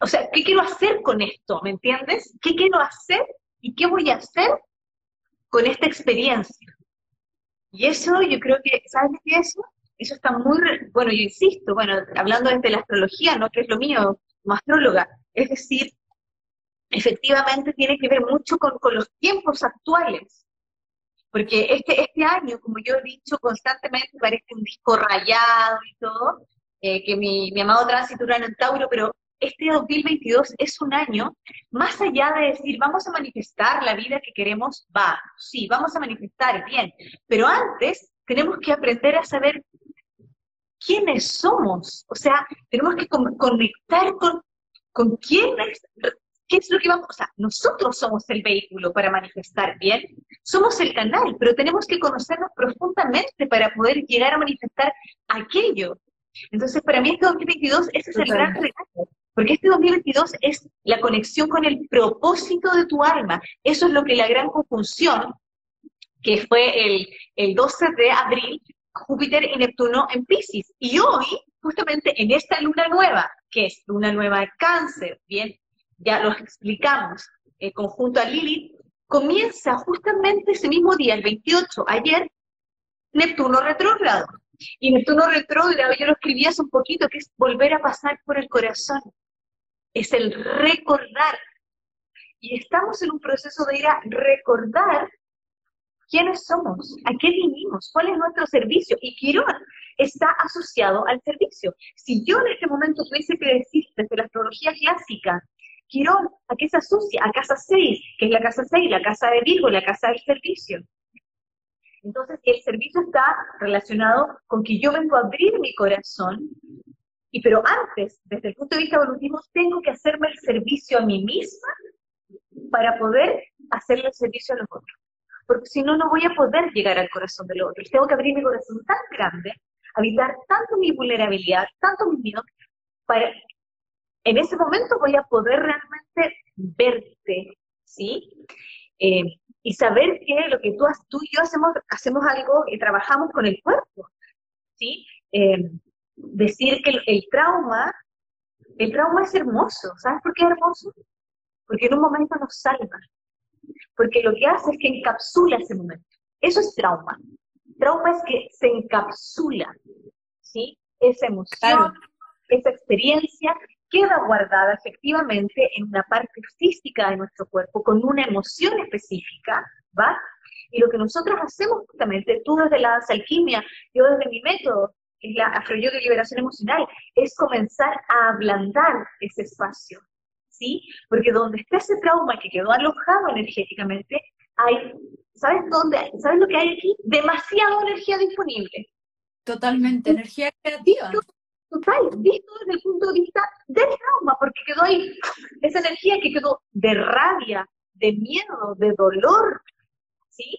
o sea, ¿qué quiero hacer con esto? ¿Me entiendes? ¿Qué quiero hacer y qué voy a hacer con esta experiencia? Y eso yo creo que, ¿sabes qué es eso? Eso está muy, bueno, yo insisto, bueno, hablando desde la astrología, ¿no? Que es lo mío como astróloga, es decir, efectivamente tiene que ver mucho con, con los tiempos actuales. Porque este, este año, como yo he dicho constantemente, parece un disco rayado y todo, eh, que mi, mi amado tránsito Urano en Tauro, pero este 2022 es un año, más allá de decir, vamos a manifestar la vida que queremos, va, sí, vamos a manifestar, bien, pero antes tenemos que aprender a saber quiénes somos, o sea, tenemos que conectar con, con quiénes ¿Qué es lo que vamos? O sea, nosotros somos el vehículo para manifestar bien, somos el canal, pero tenemos que conocernos profundamente para poder llegar a manifestar aquello. Entonces, para mí este 2022, ese es el gran regalo, porque este 2022 es la conexión con el propósito de tu alma. Eso es lo que la gran conjunción, que fue el, el 12 de abril, Júpiter y Neptuno en Pisces. Y hoy, justamente en esta luna nueva, que es luna nueva de cáncer, bien, ya lo explicamos, conjunto a Lilith, comienza justamente ese mismo día, el 28, ayer, Neptuno retrógrado. Y Neptuno retrógrado, yo lo escribí hace un poquito, que es volver a pasar por el corazón. Es el recordar. Y estamos en un proceso de ir a recordar quiénes somos, a qué vinimos, cuál es nuestro servicio. Y Quirón está asociado al servicio. Si yo en este momento tuviese que decir desde la astrología clásica, Quirón, ¿a qué se asocia? A casa 6, que es la casa 6, la casa de Virgo, la casa del servicio. Entonces, el servicio está relacionado con que yo vengo a abrir mi corazón, y pero antes, desde el punto de vista evolutivo, tengo que hacerme el servicio a mí misma para poder hacerle el servicio a los otros. Porque si no, no voy a poder llegar al corazón del otro. Tengo que abrir mi corazón tan grande, habitar tanto mi vulnerabilidad, tanto mi miedo, para en ese momento voy a poder realmente verte, ¿sí? Eh, y saber que lo que tú, tú y yo hacemos, hacemos algo y trabajamos con el cuerpo, ¿sí? Eh, decir que el, trauma, el trauma es hermoso, ¿sabes por qué es hermoso? Porque en un momento nos salva, porque lo que hace es que encapsula ese momento. Eso es trauma. Trauma es que se encapsula, ¿sí? Esa emoción, esa experiencia queda guardada efectivamente en una parte física de nuestro cuerpo, con una emoción específica, ¿va? Y lo que nosotros hacemos justamente, tú desde la alquimia, yo desde mi método, que es la afroyoga de liberación emocional, es comenzar a ablandar ese espacio, ¿sí? Porque donde está ese trauma que quedó alojado energéticamente, hay, ¿sabes dónde? ¿Sabes lo que hay aquí? Demasiada energía disponible. Totalmente, energía creativa total, visto desde el punto de vista del trauma, porque quedó ahí esa energía que quedó de rabia, de miedo, de dolor, ¿sí?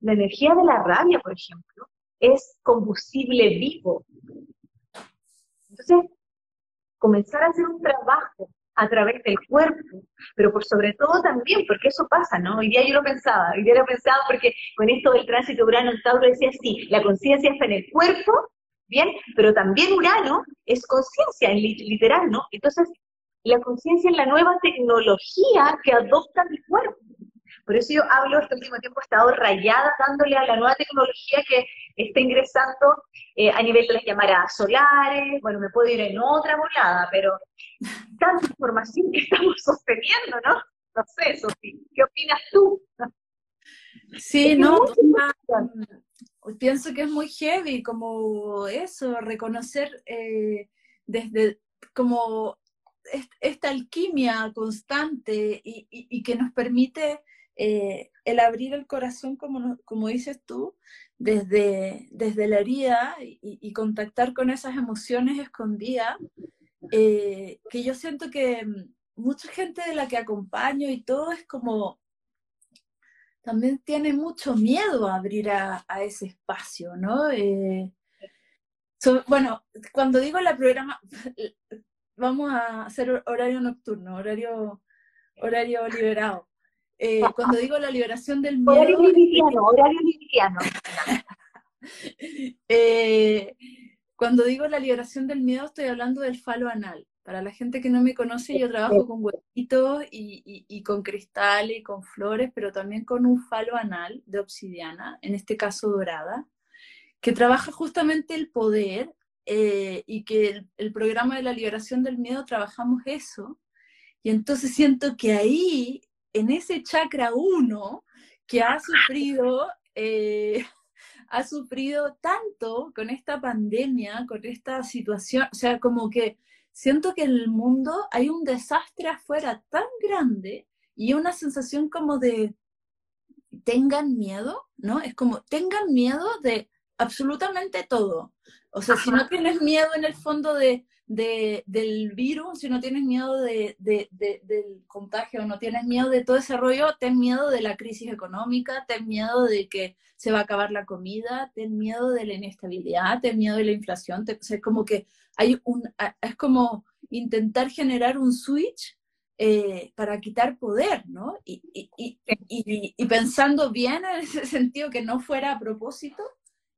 La energía de la rabia, por ejemplo, es combustible vivo. Entonces, comenzar a hacer un trabajo a través del cuerpo, pero por sobre todo también, porque eso pasa, ¿no? Hoy día yo lo pensaba, hoy día lo pensaba porque con esto del tránsito Urano en Tauro decía, sí, la conciencia está en el cuerpo, ¿bien? Pero también Urano es conciencia, literal, ¿no? Entonces, la conciencia es la nueva tecnología que adopta mi cuerpo. Por eso yo hablo este último tiempo, he estado rayada dándole a la nueva tecnología que está ingresando eh, a nivel de las llamaradas solares, bueno, me puedo ir en otra volada, pero tanta información que estamos sosteniendo, ¿no? No sé, Sofía, ¿qué opinas tú? Sí, no, pienso que es muy heavy como eso, reconocer eh, desde como esta alquimia constante y, que nos permite eh, el abrir el corazón, como, como dices tú, desde, desde la herida y, contactar con esas emociones escondidas, eh, que yo siento que mucha gente de la que acompaño y todo es como también tiene mucho miedo a abrir a, ese espacio, ¿no? Eh, bueno, cuando digo la programa, vamos a hacer horario nocturno, horario, horario liberado. Eh, cuando digo la liberación del miedo... Horario liviano, horario. Eh, cuando digo la liberación del miedo, estoy hablando del falo anal. Para la gente que no me conoce, yo trabajo con huevitos y, y, con cristal y con flores, pero también con un falo anal de obsidiana, en este caso dorada, que trabaja justamente el poder eh, y que el, el, programa de la liberación del miedo trabajamos eso. Y entonces siento que ahí, en ese chakra 1, que ha sufrido, eh, ha sufrido tanto con esta pandemia, con esta situación, o sea, como que siento que en el mundo hay un desastre afuera tan grande y una sensación como de tengan miedo, ¿no? Es como tengan miedo de absolutamente todo. O sea, si no tienes miedo en el fondo de, del virus, si no tienes miedo de, del contagio, no tienes miedo de todo ese rollo, ten miedo de la crisis económica, ten miedo de que se va a acabar la comida, ten miedo de la inestabilidad, ten miedo de la inflación, o sea, como que hay un, es como intentar generar un switch eh, para quitar poder, ¿no? Y, y, y, y, pensando bien en ese sentido, que no fuera a propósito,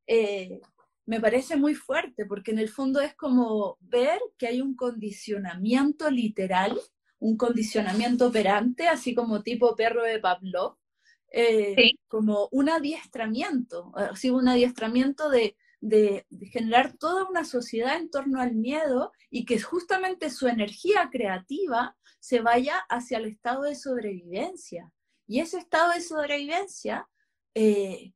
eh, me parece muy fuerte, porque en el fondo es como ver que hay un condicionamiento literal, un condicionamiento operante, así como tipo perro de Pavlov, eh, como un adiestramiento, así un adiestramiento de, de, generar toda una sociedad en torno al miedo y que justamente su energía creativa se vaya hacia el estado de sobrevivencia. Y ese estado de sobrevivencia eh,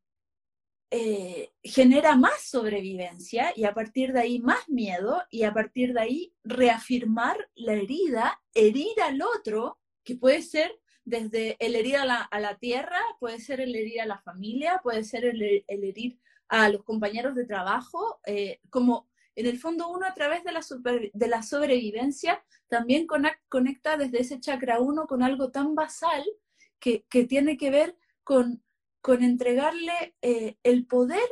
eh, genera más sobrevivencia y a partir de ahí más miedo y a partir de ahí reafirmar la herida, herir al otro, que puede ser desde el herir a la, tierra, puede ser el herir a la familia, puede ser el, herir a los compañeros de trabajo, eh, como en el fondo uno a través de la, de la sobrevivencia también conecta desde ese chakra uno con algo tan basal que, tiene que ver con, con entregarle eh, el poder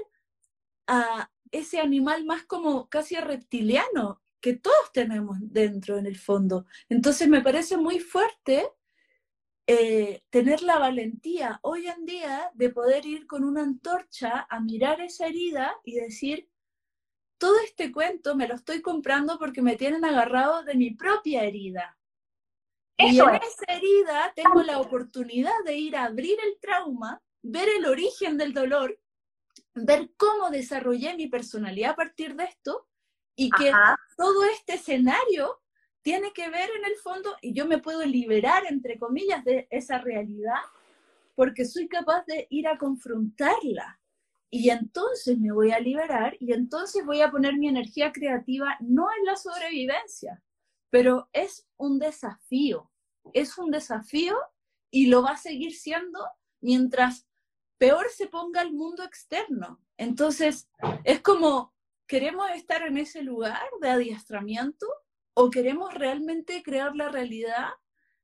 a ese animal más como casi reptiliano que todos tenemos dentro en el fondo. Entonces me parece muy fuerte eh, tener la valentía hoy en día de poder ir con una antorcha a mirar esa herida y decir, todo este cuento me lo estoy comprando porque me tienen agarrado de mi propia herida. y en esa herida tengo la oportunidad de ir a abrir el trauma, ver el origen del dolor, ver cómo desarrollé mi personalidad a partir de esto y que todo este escenario tiene que ver en el fondo y yo me puedo liberar, entre comillas, de esa realidad porque soy capaz de ir a confrontarla. Y entonces me voy a liberar y entonces voy a poner mi energía creativa no en la sobrevivencia, pero es un desafío, es un desafío y lo va a seguir siendo mientras peor se ponga el mundo externo. Entonces, es como, queremos estar en ese lugar de adiestramiento o queremos realmente crear la realidad,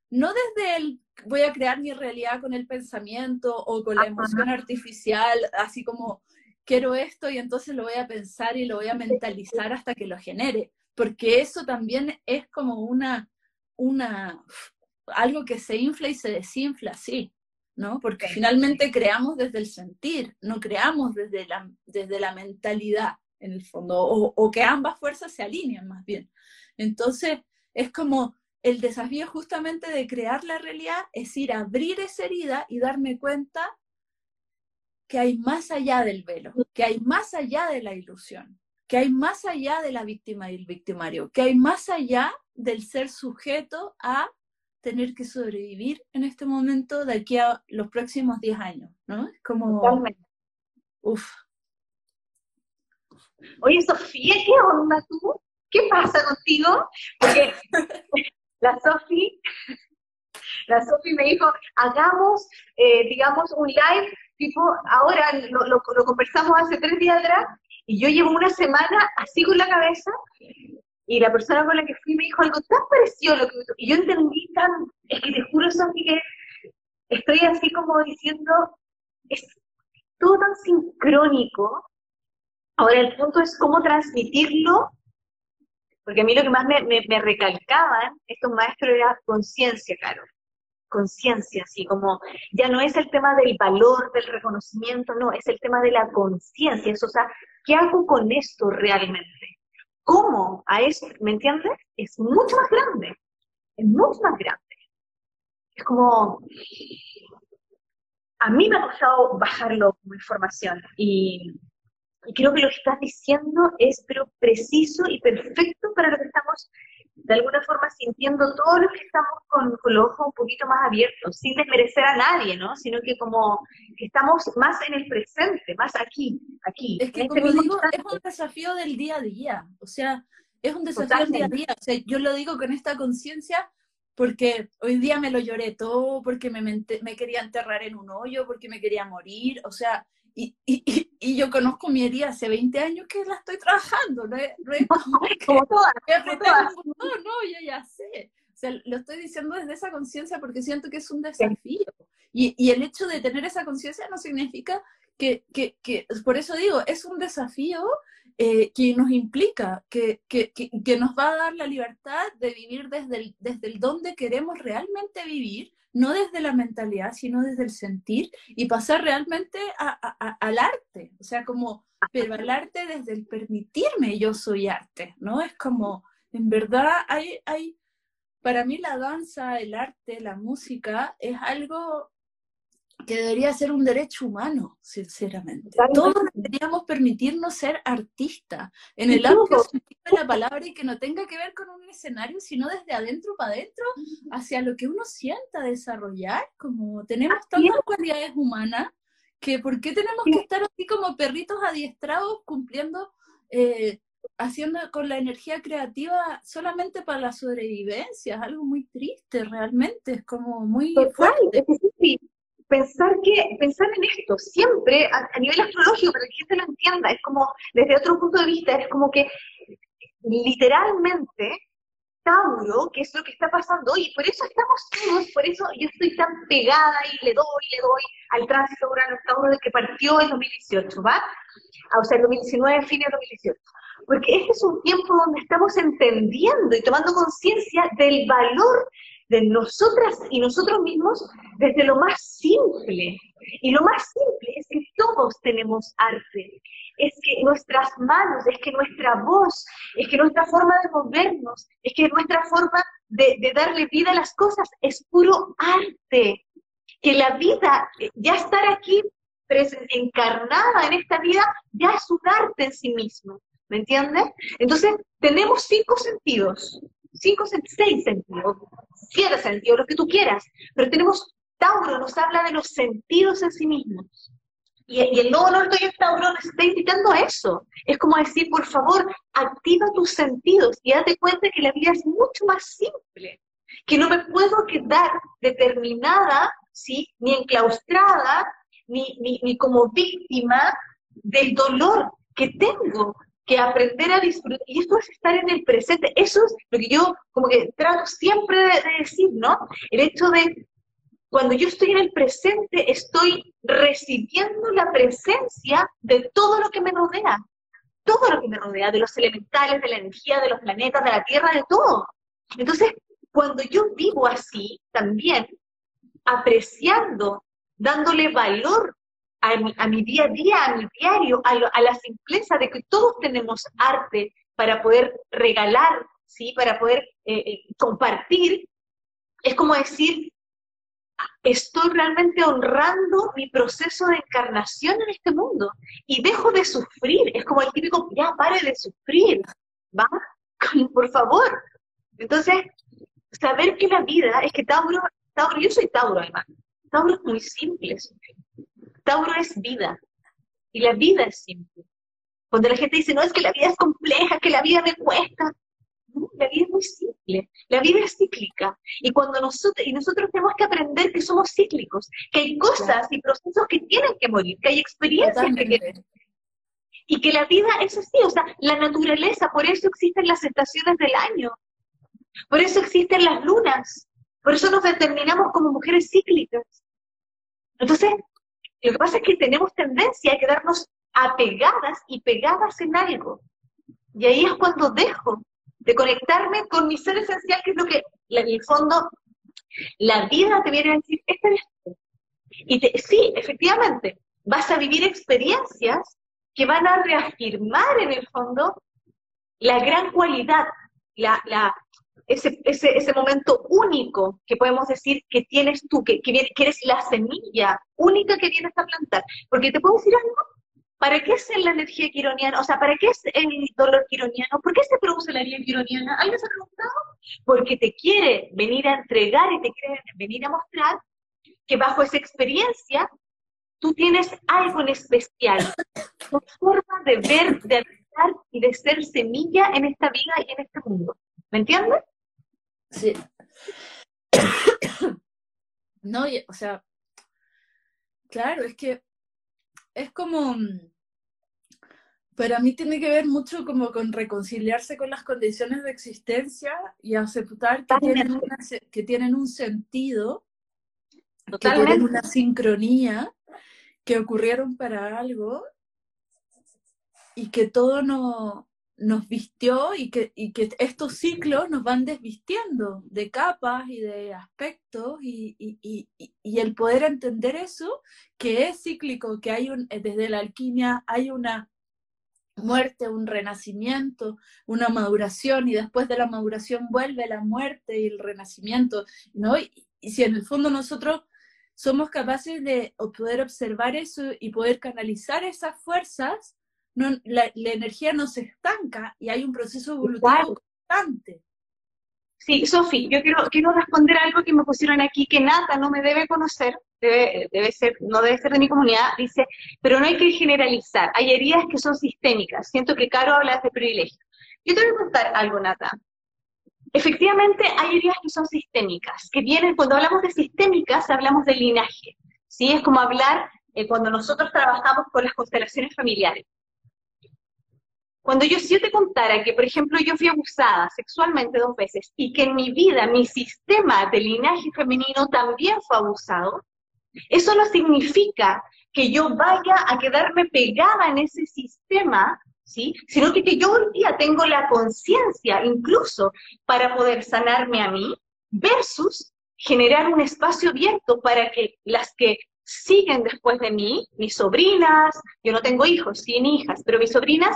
no desde el voy a crear mi realidad con el pensamiento o con la emoción artificial, así como quiero esto y entonces lo voy a pensar y lo voy a mentalizar hasta que lo genere, porque eso también es como una, una, algo que se infla y se desinfla, sí, ¿no? Porque finalmente creamos desde el sentir, no creamos desde la, desde la mentalidad, en el fondo, o, o que ambas fuerzas se alinean más bien. Entonces, es como el desafío justamente de crear la realidad es ir a abrir esa herida y darme cuenta que hay más allá del velo, que hay más allá de la ilusión, que hay más allá de la víctima y el victimario, que hay más allá del ser sujeto a tener que sobrevivir en este momento de aquí a los próximos 10 años, ¿no? Es como... Uf. Oye, Sofía, ¿qué onda tú? ¿qué pasa contigo? Porque la Sofi, la Sofi me dijo, hagamos, eh, digamos, un live, tipo, ahora lo, conversamos hace tres días atrás, y yo llevo una semana así con la cabeza, y la persona con la que fui me dijo algo tan parecido y yo entendí tan, es que te juro, Sofi, que estoy así como diciendo, es todo tan sincrónico. Ahora el punto es cómo transmitirlo porque a mí lo que más me, me, recalcaban estos maestros era conciencia, Caro. Conciencia, así como ya no es el tema del valor, del reconocimiento, no, es el tema de la conciencia. O sea, ¿qué hago con esto realmente? ¿Cómo? A eso, ¿me entiendes? Es mucho más grande. Es mucho más grande. Es como, a mí me ha costado bajarlo como información y creo que lo que estás diciendo es pero preciso y perfecto para lo que estamos de alguna forma sintiendo todos los que estamos con, los ojos un poquito más abiertos, sin desmerecer a nadie, ¿no? Sino que como que estamos más en el presente, más aquí, aquí. Es que este como digo, es un desafío del día a día, o sea, es un desafío del día a día. O sea, yo lo digo con esta conciencia porque hoy día me lo lloré todo, porque me, me quería enterrar en un hoyo, porque me quería morir, o sea, y, y, y, yo conozco mi herida hace 20 años que la estoy trabajando, no es, como, todas, no, no, yo ya sé. O sea, lo estoy diciendo desde esa conciencia porque siento que es un desafío. Y, y el hecho de tener esa conciencia no significa que, que, que, por eso digo, es un desafío eh, que nos implica, que, que, que, nos va a dar la libertad de vivir desde el, desde el donde queremos realmente vivir no desde la mentalidad, sino desde el sentir y pasar realmente al arte, o sea, como, pero al arte desde el permitirme yo soy arte, ¿no? Es como, en verdad, hay, hay, para mí la danza, el arte, la música es algo que debería ser un derecho humano, sinceramente. Todos deberíamos permitirnos ser artistas, en el amplio sentido de la palabra y que no tenga que ver con un escenario, sino desde adentro para adentro, hacia lo que uno sienta desarrollar, como tenemos tantas cualidades humanas, que ¿por qué tenemos que estar así como perritos adiestrados cumpliendo, eh, haciendo con la energía creativa solamente para la sobrevivencia? Es algo muy triste realmente, es como muy fuerte pensar que pensar en esto siempre a, nivel astrológico para que la gente lo entienda es como desde otro punto de vista es como que literalmente Tauro, que es lo que está pasando hoy, por eso estamos todos, por eso yo estoy tan pegada y le doy, le doy al tránsito Urano Tauro de que partió en 2018, ¿va? Ah, o sea, el 2019, fin de 2018. Porque este es un tiempo donde estamos entendiendo y tomando conciencia del valor de nosotras y nosotros mismos desde lo más simple. Y lo más simple es que todos tenemos arte, es que nuestras manos, es que nuestra voz, es que nuestra forma de movernos, es que nuestra forma de, darle vida a las cosas es puro arte. Que la vida, ya estar aquí encarnada en esta vida, ya es un arte en sí mismo. ¿Me entiendes? Entonces, tenemos cinco sentidos cinco, seis sentidos, siete sentidos, lo que tú quieras, pero tenemos Tauro, nos habla de los sentidos en sí mismos. Y, el nuevo norte de Tauro nos está invitando a eso. Es como decir, por favor, activa tus sentidos y date cuenta que la vida es mucho más simple, que no me puedo quedar determinada, ¿sí? ni enclaustrada, ni, ni, ni como víctima del dolor que tengo, que aprender a disfrutar, y esto es estar en el presente, eso es lo que yo como que trato siempre de, decir, ¿no? El hecho de, cuando yo estoy en el presente, estoy recibiendo la presencia de todo lo que me rodea, todo lo que me rodea, de los elementales, de la energía, de los planetas, de la Tierra, de todo. Entonces, cuando yo vivo así, también apreciando, dándole valor a mi, día a día, a mi diario, a, la simpleza de que todos tenemos arte para poder regalar, ¿sí? para poder eh, eh, compartir, es como decir, estoy realmente honrando mi proceso de encarnación en este mundo y dejo de sufrir. Es como el típico, ya pare de sufrir, ¿va? Por favor. Entonces, saber que la vida es que Tauro, Tauro, yo soy Tauro además, Tauro es muy simple, Tauro es vida. Y la vida es simple. Cuando la gente dice, no, es que la vida es compleja, que la vida me cuesta. No, la vida es muy simple. La vida es cíclica. Y cuando nosotros, y nosotros tenemos que aprender que somos cíclicos, que hay cosas y procesos que tienen que morir, que hay experiencias que tienen y que la vida es así, o sea, la naturaleza, por eso existen las estaciones del año, por eso existen las lunas, por eso nos determinamos como mujeres cíclicas. Entonces, lo que pasa es que tenemos tendencia a quedarnos apegadas y pegadas en algo. Y ahí es cuando dejo de conectarme con mi ser esencial, que es lo que, en el fondo, la vida te viene a decir, este es esto. Y sí, efectivamente, vas a vivir experiencias que van a reafirmar en el fondo la gran cualidad, la, ese, ese, ese momento único que podemos decir que tienes tú, que, que, eres la semilla única que vienes a plantar. Porque te puedo decir algo, ¿para qué es la energía quironiana? O sea, ¿para qué es el dolor quironiano? ¿Por qué se produce la energía quironiana? ¿Alguien se ha preguntado? Porque te quiere venir a entregar y te quiere venir a mostrar que bajo esa experiencia tú tienes algo en especial, tu forma de ver, de habitar y de ser semilla en esta vida y en este mundo. ¿Me entiendes? Sí. No, o sea, claro, es que es como, para mí tiene que ver mucho como con reconciliarse con las condiciones de existencia y aceptar que, tienen, que tienen, un sentido, que tienen una sincronía, que ocurrieron para algo y que todo no, nos vistió y que, y que estos ciclos nos van desvistiendo de capas y de aspectos y, y, y, el poder entender eso, que es cíclico, que hay un, desde la alquimia hay una muerte, un renacimiento, una maduración y después de la maduración vuelve la muerte y el renacimiento, ¿no? Y, si en el fondo nosotros somos capaces de poder observar eso y poder canalizar esas fuerzas, no, la, energía no se estanca y hay un proceso evolutivo constante. Sí, Sofi, yo quiero, quiero responder algo que me pusieron aquí, que Nata no me debe conocer, debe, debe ser, no debe ser de mi comunidad, dice, pero no hay que generalizar, hay heridas que son sistémicas, siento que Caro habla de privilegio. Yo te voy a contar algo, Nata. Efectivamente, hay heridas que son sistémicas, que vienen, cuando hablamos de sistémicas, hablamos de linaje, ¿sí? Es como hablar eh, cuando nosotros trabajamos con las constelaciones familiares. Cuando yo, si yo te contara que, por ejemplo, yo fui abusada sexualmente dos veces y que en mi vida mi sistema de linaje femenino también fue abusado, eso no significa que yo vaya a quedarme pegada en ese sistema ¿sí? Sino que, que yo hoy día tengo la conciencia incluso para poder sanarme a mí versus generar un espacio abierto para que las que siguen después de mí, mis sobrinas, yo no tengo hijos, sí hijas, pero mis sobrinas,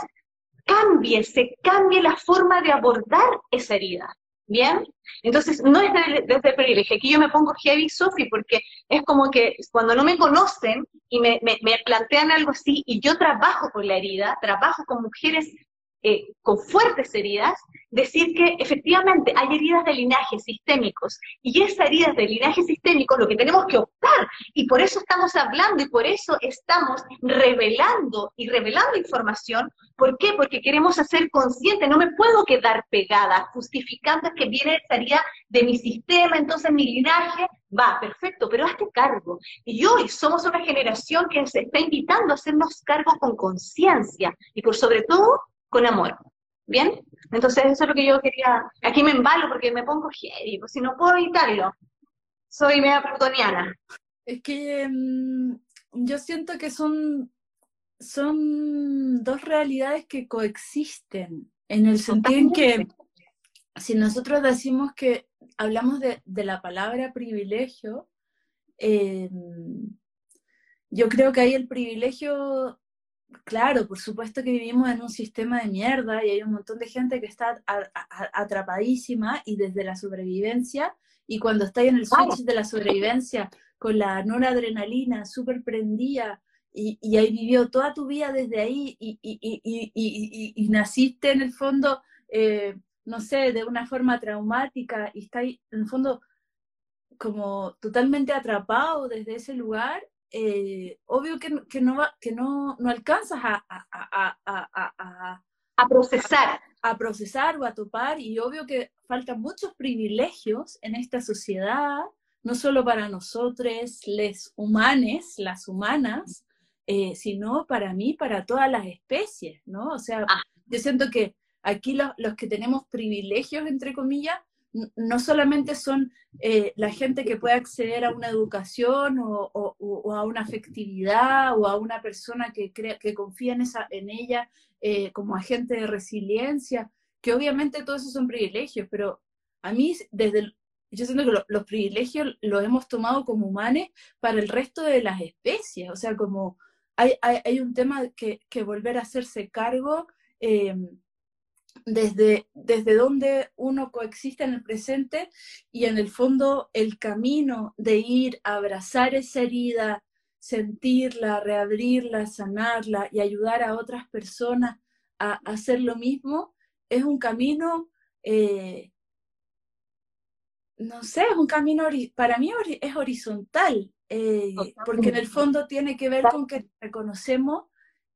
cambie, se cambie la forma de abordar esa herida. ¿Bien? Entonces, no es desde, el privilegio. Aquí yo me pongo heavy Sophie porque es como que cuando no me conocen y me, me, me plantean algo así y yo trabajo con la herida, trabajo con mujeres eh, con fuertes heridas, decir que efectivamente hay heridas de linaje sistémicos y esas heridas de linaje sistémico lo que tenemos que optar y por eso estamos hablando y por eso estamos revelando y revelando información. ¿Por qué? Porque queremos hacer consciente, no me puedo quedar pegada justificando que viene esa herida de mi sistema, entonces mi linaje va, perfecto, pero hazte cargo. Y hoy somos una generación que se está invitando a hacernos cargo con conciencia y por sobre todo con amor. ¿Bien? Entonces eso es lo que yo quería. Aquí me embalo porque me pongo heavy, pues si no puedo evitarlo. Soy media plutoniana. Es que mm, yo siento que son, son dos realidades que coexisten, en el sentido en que si nosotros decimos que hablamos de, la palabra privilegio, eh, yo creo que ahí el privilegio claro, por supuesto que vivimos en un sistema de mierda y hay un montón de gente que está atrapadísima y desde la sobrevivencia, y cuando está en el switch de la sobrevivencia con la noradrenalina súper prendida y, y ahí vivió toda tu vida desde ahí y, y naciste en el fondo, eh, no sé, de una forma traumática y está ahí en el fondo como totalmente atrapado desde ese lugar, eh, obvio que, que, no, que no, no alcanzas a, a, a, a, procesar. A procesar o a topar, y obvio que faltan muchos privilegios en esta sociedad, no solo para nosotros, les humanes, las humanas, eh, sino para mí, para todas las especies, ¿no? O sea, ah. yo siento que aquí los, los que tenemos privilegios, entre comillas, no solamente son eh, la gente que puede acceder a una educación o, a una afectividad o a una persona que, que confía en, esa, en ella eh, como agente de resiliencia, que obviamente todos esos son privilegios, pero a mí desde yo siento que los privilegios los hemos tomado como humanos para el resto de las especies, o sea, como hay, hay, un tema que, volver a hacerse cargo. Eh, desde, desde donde uno coexiste en el presente y en el fondo el camino de ir a abrazar esa herida, sentirla, reabrirla, sanarla y ayudar a otras personas a, hacer lo mismo, es un camino, eh, no sé, es un camino, para mí es horizontal, eh, porque en el fondo tiene que ver con que reconocemos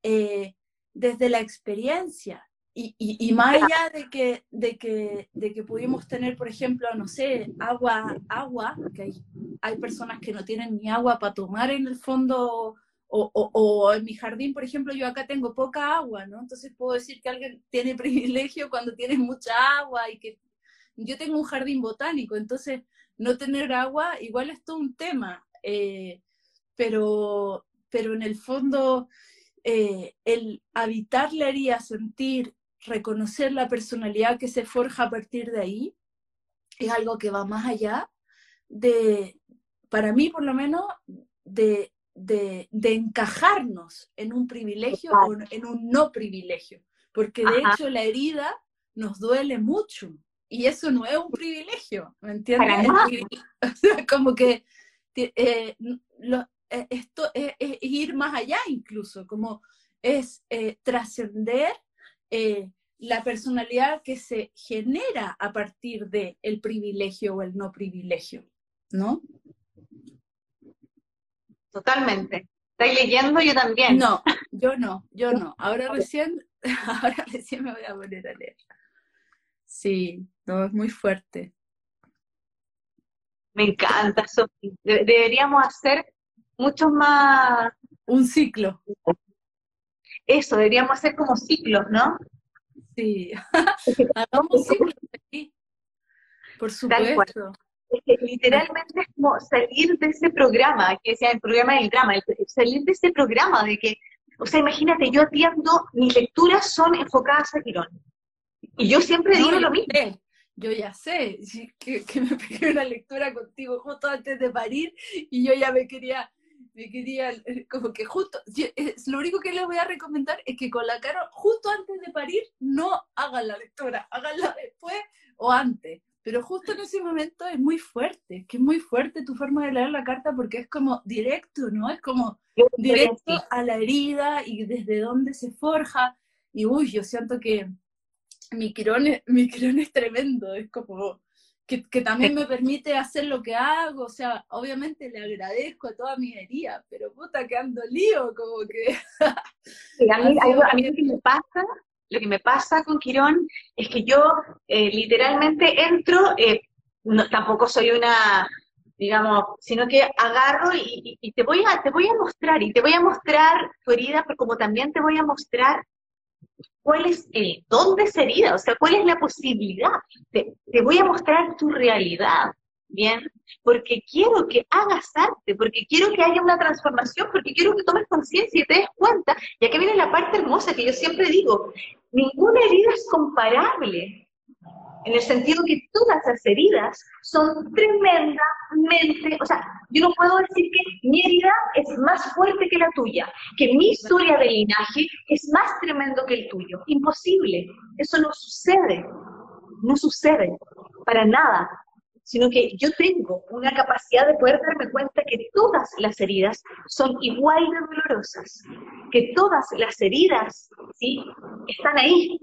eh, desde la experiencia y, más allá de que, de, que, de que pudimos tener, por ejemplo, no sé, agua, agua, que hay, hay personas que no tienen ni agua para tomar en el fondo, o, o, o, en mi jardín, por ejemplo, yo acá tengo poca agua, ¿no? Entonces puedo decir que alguien tiene privilegio cuando tiene mucha agua y que yo tengo un jardín botánico, entonces no tener agua igual es todo un tema, eh, pero, pero en el fondo... Eh, el habitar la herida, sentir reconocer la personalidad que se forja a partir de ahí es algo que va más allá de, para mí por lo menos, de, de, encajarnos en un privilegio o en un no privilegio, porque de hecho la herida nos duele mucho y eso no es un privilegio, ¿me entiendes? como que eh, eh, esto es, ir más allá incluso, como es trascender la personalidad que se genera a partir del el privilegio o el no privilegio, ¿no? Totalmente. ¿Estáis leyendo? Yo también. No, yo no, yo no. Ahora recién, ahora recién me voy a poner a leer. Sí, no, es muy fuerte. Me encanta, Sofi. deberíamos hacer mucho más... Un ciclo. Eso, deberíamos hacer como ciclos, ¿no? Sí, hagamos ciclos aquí. Por supuesto. literalmente es como salir de ese programa, que sea el programa del drama, salir de ese programa de que, o sea, imagínate, yo atiendo, mis lecturas son enfocadas a Quirón. Y yo siempre digo lo mismo. yo ya sé, que, que me pegué una lectura contigo justo antes de parir y yo ya me quería, me quería, como que justo, lo único que les voy a recomendar es que con la cara, justo antes de parir, no hagan la lectura, háganla después o antes. Pero justo en ese momento es muy fuerte, que es muy fuerte tu forma de leer la carta porque es como directo, ¿no? Es como directo a la herida y desde dónde se forja. Y uy, yo siento que mi quirón, mi es tremendo, es como que, también me permite hacer lo que hago, o sea, obviamente le agradezco a toda mi herida, pero puta que ando lío, como que... a, mí, a, mí, lo que me pasa, lo que me pasa con Quirón es que yo eh, literalmente entro, eh, tampoco soy una, digamos, sino que agarro y, y, te, voy a, te voy a mostrar, y te voy a mostrar tu herida, pero como también te voy a mostrar cuál es el dónde sería, o sea, cuál es la posibilidad. Te, voy a mostrar tu realidad, ¿bien? Porque quiero que hagas arte, porque quiero que haya una transformación, porque quiero que tomes conciencia y te des cuenta. Y aquí viene la parte hermosa que yo siempre digo, ninguna herida es comparable en el sentido que todas las heridas son tremendamente, o sea, yo no puedo decir que mi herida es más fuerte que la tuya, que mi historia de linaje es más tremendo que el tuyo. Imposible, eso no sucede, no sucede. Para nada, sino que yo tengo una capacidad de poder darme cuenta que todas las heridas son igual de dolorosas, que todas las heridas, ¿sí? Están ahí,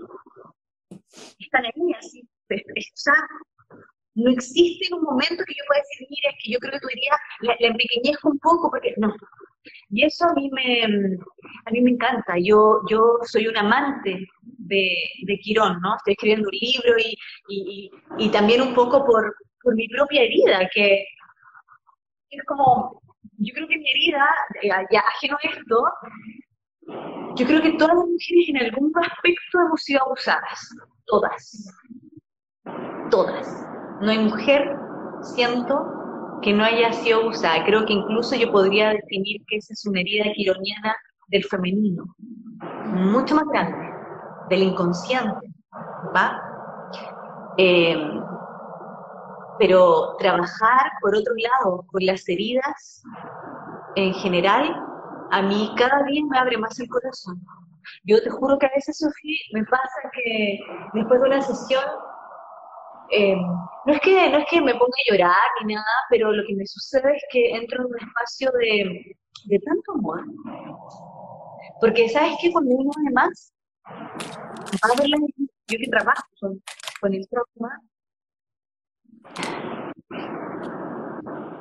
están ahí así, no existe un momento que yo pueda decir, mira, es que yo creo que tú dirías, la, la un poco, porque no. Y eso a mí me, a mí me encanta. Yo, yo soy un amante de, de Quirón, ¿no? Estoy escribiendo un libro y, y, y también un poco por, por mi propia herida, que es como, yo creo que mi herida, eh, ya ajeno a esto, yo creo que todas las mujeres en algún aspecto hemos sido abusadas, todas todas. No hay mujer, siento, que no haya sido usada. Creo que incluso yo podría definir que esa es una herida quironiana del femenino, mucho más grande, del inconsciente, ¿va? Eh, pero trabajar, por otro lado, con las heridas en general, a mí cada día me abre más el corazón. Yo te juro que a veces, Sofía, me pasa que después de una sesión eh, no, es que, no es que me ponga a llorar ni nada, pero lo que me sucede es que entro en un espacio de, de tanto amor. Porque sabes que cuando uno además va a yo que trabajo con, con el trauma,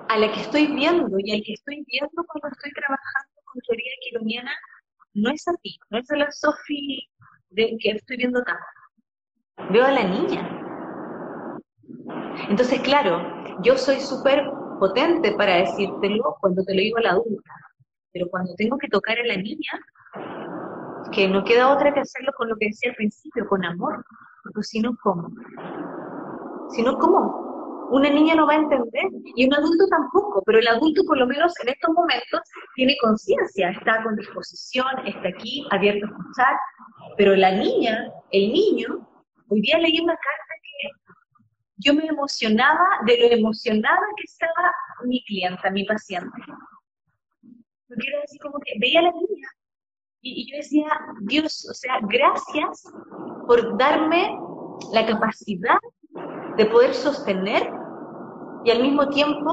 a la que estoy viendo y al que estoy viendo cuando estoy trabajando con teoría quironiana, no es a ti, no es a la Sofi de que estoy viendo acá. Veo a la niña, entonces, claro, yo soy súper potente para decírtelo cuando te lo digo a la adulta, pero cuando tengo que tocar a la niña, que no queda otra que hacerlo con lo que decía al principio, con amor, porque si no, ¿cómo? Si no, ¿cómo? Una niña no va a entender y un adulto tampoco, pero el adulto por lo menos en estos momentos tiene conciencia, está con disposición, está aquí, abierto a escuchar, pero la niña, el niño, hoy día leí una carta yo me emocionaba de lo emocionada que estaba mi clienta, mi paciente. Porque era así como que veía la niña y, yo decía, Dios, o sea, gracias por darme la capacidad de poder sostener y al mismo tiempo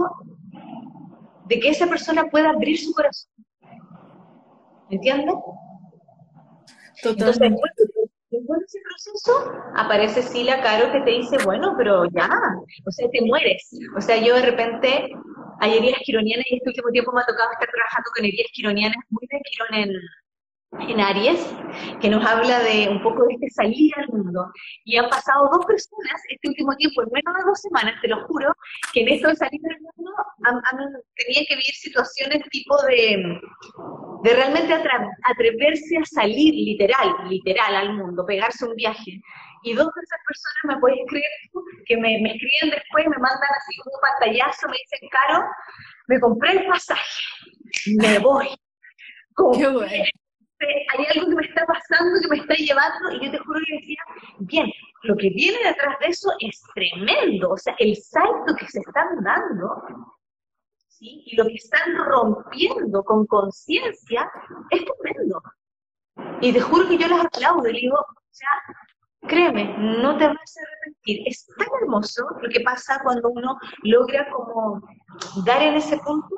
de que esa persona pueda abrir su corazón. ¿Entiendes? Entonces, de ese proceso, aparece Sila Caro que te dice, bueno, pero ya, o sea, te mueres. O sea, yo de repente, hay heridas quironianas y este último tiempo me ha tocado estar trabajando con heridas quironianas muy de Quirón en, en Aries, que nos habla de un poco de este salir al mundo. Y han pasado dos personas este último tiempo, en menos de dos semanas, te lo juro, que en esto de salir al mundo han, tenían que vivir situaciones tipo de, de realmente atreverse a salir literal, literal al mundo, pegarse un viaje. Y dos de esas personas, me puedes creer que me, me escriben después, me mandan así un pantallazo, me dicen, Caro, me compré el pasaje, me voy. Qué hay algo que me está pasando, que me está llevando, y yo te juro que decía, bien, lo que viene detrás de eso es tremendo, o sea, el salto que se están dando, ¿sí? y lo que están rompiendo con conciencia, es tremendo. Y te juro que yo las aplaudo y le digo, sea, créeme, no te vas a arrepentir. Es tan hermoso lo que pasa cuando uno logra como dar en ese punto,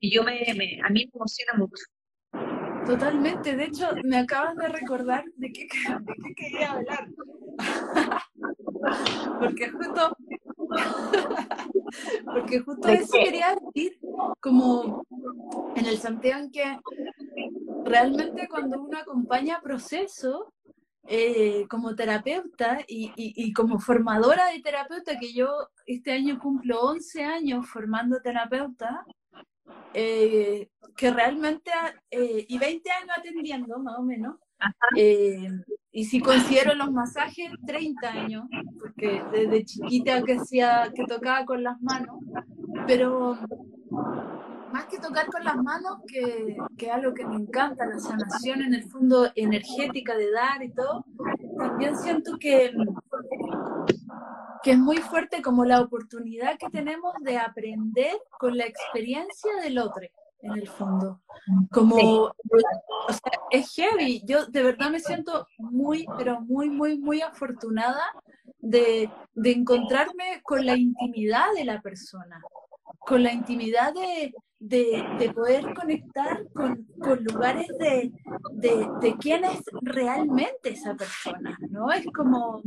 y yo me, me a mí me emociona mucho. Totalmente, de hecho, me acabas de recordar de qué, de qué quería hablar. porque justo, porque justo eso quería decir, como en el sentido en que realmente cuando uno acompaña proceso, eh, como terapeuta y, y, como formadora de terapeuta, que yo este año cumplo 11 años formando terapeuta, eh, que realmente, eh, y 20 años atendiendo, más o menos, eh, y si considero los masajes, 30 años, porque desde chiquita que, hacía, que tocaba con las manos, pero más que tocar con las manos, que, que algo que me encanta, la sanación en el fondo energética de dar y todo, también siento que que es muy fuerte como la oportunidad que tenemos de aprender con la experiencia del otro, en el fondo. Como, o sea, es heavy. Yo de verdad me siento muy, pero muy, muy, muy afortunada de, de encontrarme con la intimidad de la persona, con la intimidad de, de, de, poder conectar con, con lugares de, de, de, quién es realmente esa persona, ¿no? Es como,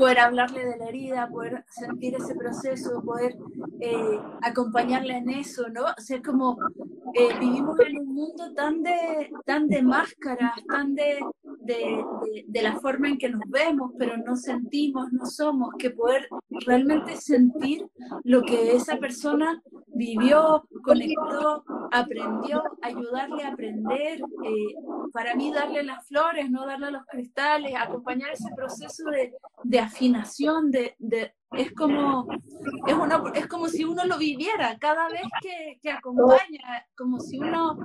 poder hablarle de la herida, poder sentir ese proceso, poder eh, acompañarle en eso, ¿no? O sea, como eh, vivimos en un mundo tan de, tan de máscaras, tan de, de, de, la forma en que nos vemos, pero no sentimos, no somos, que poder realmente sentir lo que esa persona vivió, conectó, aprendió, ayudarle a aprender, eh, para mí darle las flores, no darle los cristales, acompañar ese proceso de, de afinación, de, de, es como es, una, es como si uno lo viviera cada vez que, que acompaña, como si uno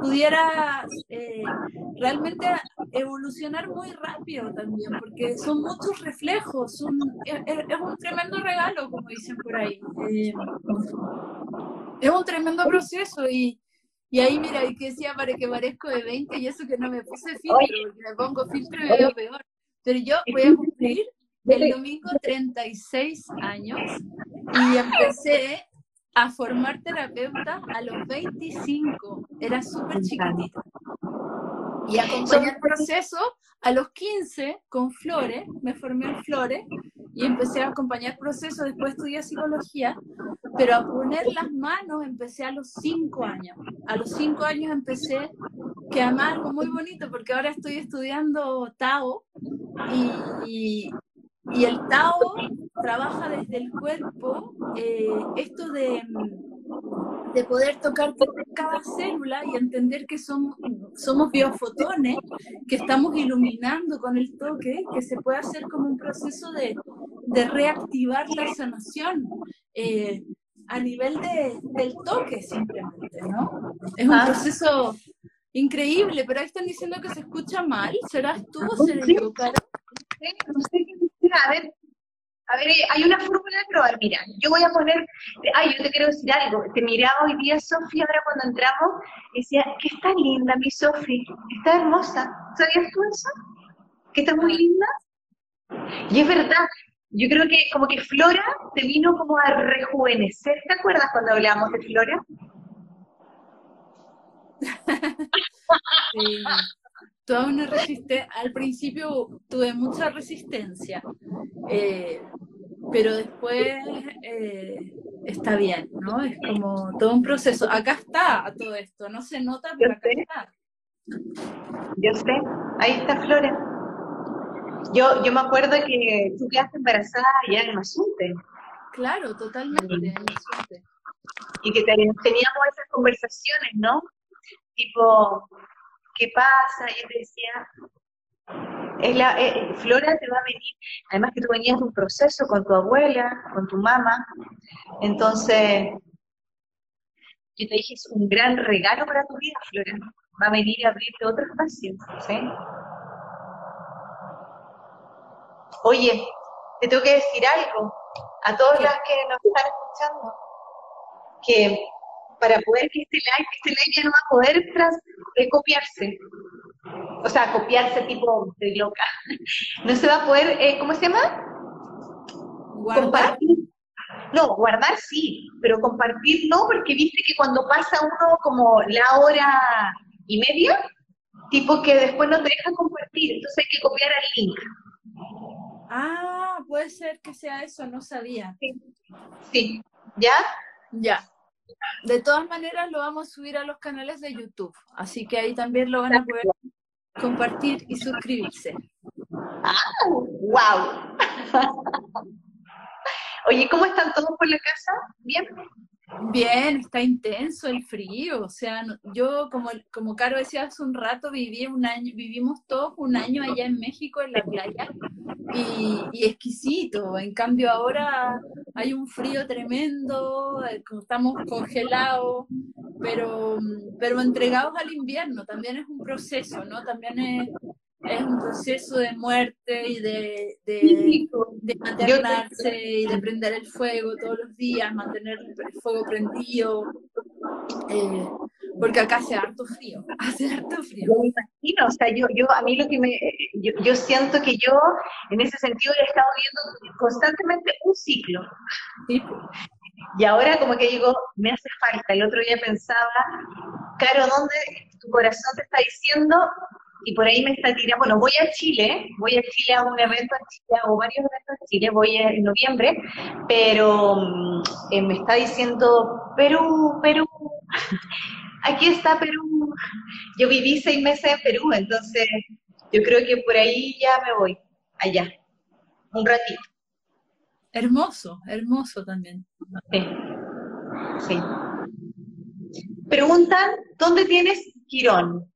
pudiera eh, realmente evolucionar muy rápido también, porque son muchos reflejos, es, un tremendo regalo, como dicen por ahí. Eh, es un tremendo proceso y, y ahí mira, y que decía para que parezco de 20 y eso que no me puse filtro, porque me pongo filtro y me veo peor. Pero yo voy a cumplir el domingo 36 años y empecé a formar terapeuta a los 25. Era súper chiquitita. Y acompañé el proceso a los 15 con Flores, me formé en Flores y empecé a acompañar el proceso, después estudié psicología, pero a poner las manos empecé a los 5 años. A los 5 años empecé, que además algo muy bonito, porque ahora estoy estudiando Tao y, y el Tao trabaja desde el cuerpo eh, esto de, de poder tocar cada célula y entender que somos, somos biofotones, que estamos iluminando con el toque, que se puede hacer como un proceso de, de reactivar la sanación. Eh, a nivel de, del toque simplemente, ¿no? Es un ah. proceso increíble, pero ahí están diciendo que se escucha mal. ¿Serás tú o se equivocaron? No sé a ver, a ver, hay una fórmula de probar. Mira, yo voy a poner, ay, yo te quiero decir algo. Te miraba hoy día Sofía, ahora cuando entramos, decía, que está linda mi Sofía, está hermosa. ¿Sabías tú eso? Que está muy linda. Y es verdad, yo creo que como que Flora te vino como a rejuvenecer, ¿te acuerdas cuando hablábamos de Flora? Sí. Toda una resistencia. Al principio tuve mucha resistencia, eh, pero después eh, está bien, ¿no? Es como todo un proceso. Acá está todo esto, no se nota, pero acá está. Yo sé, ahí está Flora. Yo, yo me acuerdo que tú quedaste embarazada ya en Mazunte. Claro, totalmente, en Mazunte. Y que teníamos esas conversaciones, ¿no? Tipo, ¿qué pasa? Y te decía, es la, eh, Flora te va a venir, además que tú venías de un proceso con tu abuela, con tu mamá, entonces yo te dije, es un gran regalo para tu vida, Flora, va a venir a abrirte otro espacio, ¿sí? Oye, te tengo que decir algo a todas las que nos están escuchando, que para poder que este live, este live ya no va a poder tras, eh, copiarse. O sea, copiarse tipo de loca. No se va a poder, eh, ¿cómo se llama? Compartir. No, guardar sí, pero compartir no, porque viste que cuando pasa uno como la hora y media, tipo que después no te deja compartir, entonces hay que copiar el link. Ah, puede ser que sea eso, no sabía. Sí. sí. ¿Ya? Ya. De todas maneras lo vamos a subir a los canales de YouTube, así que ahí también lo van a poder compartir y suscribirse. ¡Ah! ¡Wow! Oye, ¿cómo están todos por la casa? ¿Bien? Bien, está intenso el frío, o sea, yo como, como Caro decía hace un rato, viví un año, vivimos todos un año allá en México en la playa y, y exquisito, en cambio ahora hay un frío tremendo, eh, estamos congelados, pero, pero entregados al invierno, también es un proceso, ¿no? También es, es un proceso de muerte y de, de, de maternarse y de prender el fuego todos los días, mantener el fuego prendido, eh, porque acá hace harto frío, hace harto frío. Yo me imagino, o sea, yo, yo a mí lo que me, yo, yo siento que yo en ese sentido he estado viendo constantemente un ciclo. Y ahora como que digo, me hace falta. El otro día pensaba, Caro, ¿dónde tu corazón te está diciendo y por ahí me está tirando, bueno, voy a Chile, voy a Chile a un evento en Chile, hago varios eventos en Chile, voy en noviembre, pero mm, eh, me está diciendo, Perú, Perú, aquí está Perú. Yo viví seis meses en Perú, entonces yo creo que por ahí ya me voy, allá, un ratito. Hermoso, hermoso también. Sí, sí. Preguntan, ¿dónde tienes Quirón?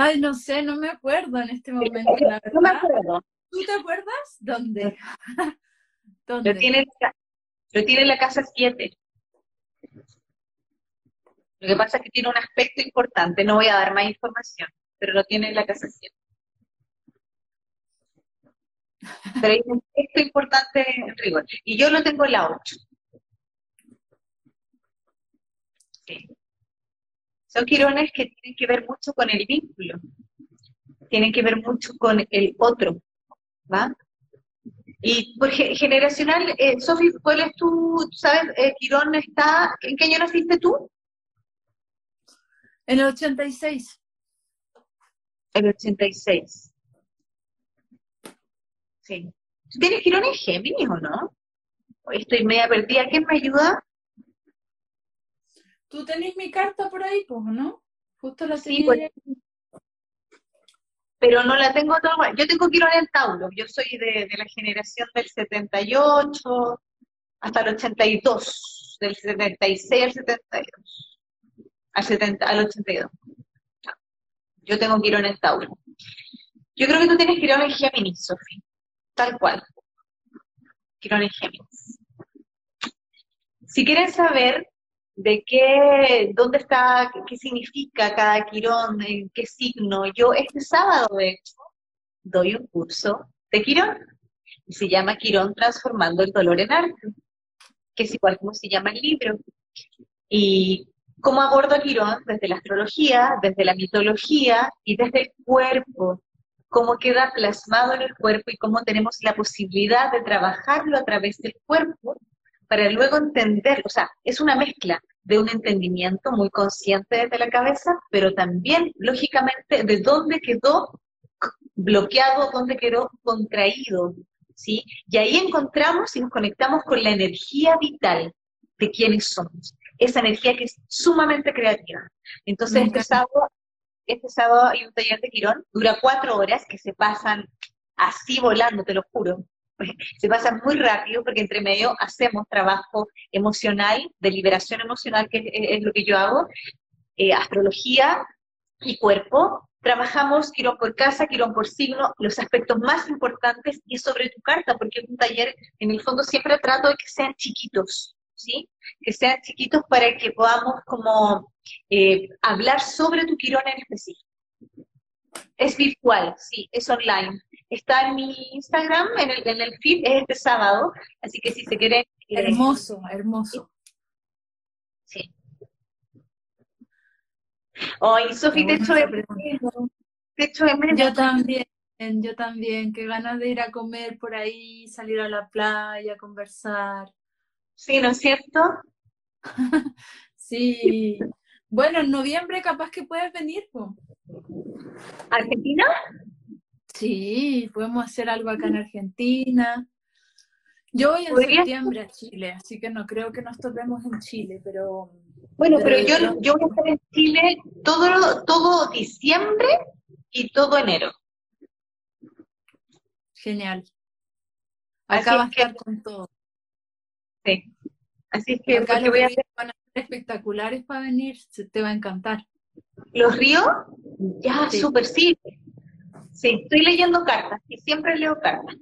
Ay, no sé, no me acuerdo en este momento. La no me acuerdo. ¿Tú te acuerdas? ¿Dónde? ¿Dónde? Lo tiene, lo tiene en la casa 7. Lo que pasa es que tiene un aspecto importante, no voy a dar más información, pero lo tiene en la casa 7. Pero hay un aspecto importante en rigor. Y yo lo tengo en la 8. Son quirones que tienen que ver mucho con el vínculo, tienen que ver mucho con el otro, ¿va? Y por generacional, eh, Sofi, ¿cuál es tu, sabes, eh, Quirón está, ¿en qué año naciste tú? En el 86. El 86. Sí. ¿Tú tienes Quirón en Géminis o no? Estoy media perdida. ¿Quién me ayuda? Tú tenés mi carta por ahí, pues, ¿no? Justo la sí, pues, pero no la tengo toda. Yo tengo Quirón en Tauro. Yo soy de, la generación del 78 hasta el 82, del 76 al 72, al, 70, al 82. Yo tengo Quirón en Tauro. Yo creo que tú tienes Quirón en Géminis, Sofía. Tal cual. Quirón en Géminis. Si quieren saber de qué, dónde está, qué significa cada quirón, en qué signo. Yo este sábado, de hecho, doy un curso de quirón, y se llama Quirón Transformando el Dolor en Arte, que es igual como se llama el libro. Y cómo abordo a Quirón desde la astrología, desde la mitología y desde el cuerpo. cómo queda plasmado en el cuerpo y cómo tenemos la posibilidad de trabajarlo a través del cuerpo para luego entender, o sea, es una mezcla de un entendimiento muy consciente desde la cabeza, pero también, lógicamente, de dónde quedó bloqueado, dónde quedó contraído, ¿sí? Y ahí encontramos y nos conectamos con la energía vital de quienes somos, esa energía que es sumamente creativa. Entonces, este sábado, este sábado hay un taller de Quirón, dura cuatro horas, que se pasan así volando, te lo juro, se pasa muy rápido porque entre medio hacemos trabajo emocional, de liberación emocional, que es, lo que yo hago, eh, astrología y cuerpo. Trabajamos quirón por casa, quirón por signo, los aspectos más importantes y sobre tu carta, porque es un taller, en el fondo siempre trato de que sean chiquitos, ¿sí? Que sean chiquitos para que podamos como eh, hablar sobre tu quirón en específico. Es virtual, sí, es online. Está en mi Instagram, en el, en el feed, es este sábado, así que si se quiere... Eh, hermoso, hermoso. Sí. Ay, Sofi, te echo de menos. Yo también, yo también, qué ganas de ir a comer por ahí, salir a la playa, conversar. Sí, ¿no es cierto? sí. Bueno, en noviembre capaz que puedes venir, ¿Argentina? Sí, podemos hacer algo acá en Argentina. Yo voy en septiembre a Chile, así que no creo que nos topemos en Chile, pero... Bueno, pero, yo, yo voy a estar en Chile todo, todo diciembre y todo enero. Genial. Acá va a estar con todo. Sí. Así es que acá voy a hacer... van a ser espectaculares para venir, se te va a encantar. ¿Los ríos? Ya, súper sí. Sí, estoy leyendo cartas y siempre leo cartas.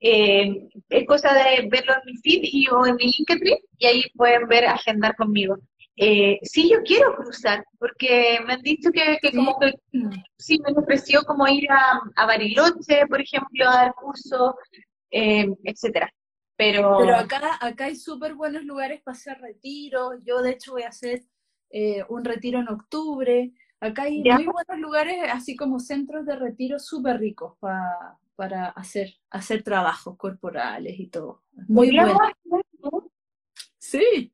Eh, es cosa de verlo en mi feed y, o en mi Linktree y ahí pueden ver, agendar conmigo. Eh, sí, yo quiero cruzar, porque me han dicho que, como que sí me ofreció como ir a, Bariloche, por ejemplo, a dar curso, eh, etcétera. Pero, Pero acá, acá hay súper buenos lugares para hacer retiros. Yo, de hecho, voy a hacer eh, un retiro en octubre. Acá hay muy buenos lugares, así como centros de retiro súper ricos para hacer, hacer trabajos corporales y todo. Muy bueno. Sí.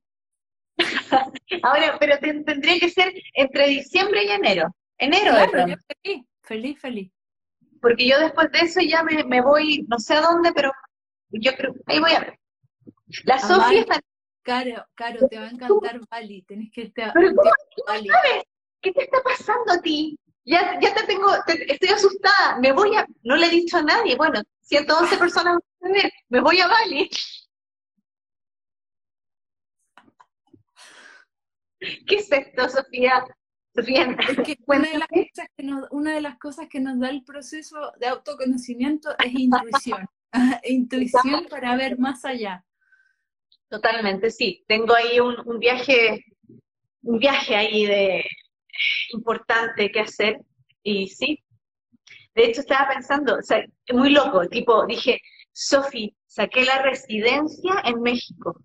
Ahora, pero tendría que ser entre diciembre y enero. Enero, claro, feliz, feliz, feliz. Porque yo después de eso ya me, voy, no sé a dónde, pero yo creo, ahí voy a ver. La Sofía está... Caro, Caro, te va a encantar Bali, tenés que estar... Bali. ¿qué te está pasando a ti? Ya, ya te tengo, estoy asustada, me voy a, no le he dicho a nadie, bueno, 111 personas me voy a Bali. ¿Qué es esto, Sofía? Sofía, una, de las cosas que nos, una de las cosas que nos da el proceso de autoconocimiento es intuición. intuición para ver más allá. Totalmente, sí. Tengo ahí un, un viaje, un viaje ahí de, importante que hacer y sí. De hecho, estaba pensando, o sea, muy loco, tipo, dije, Sofi, saqué la residencia en México.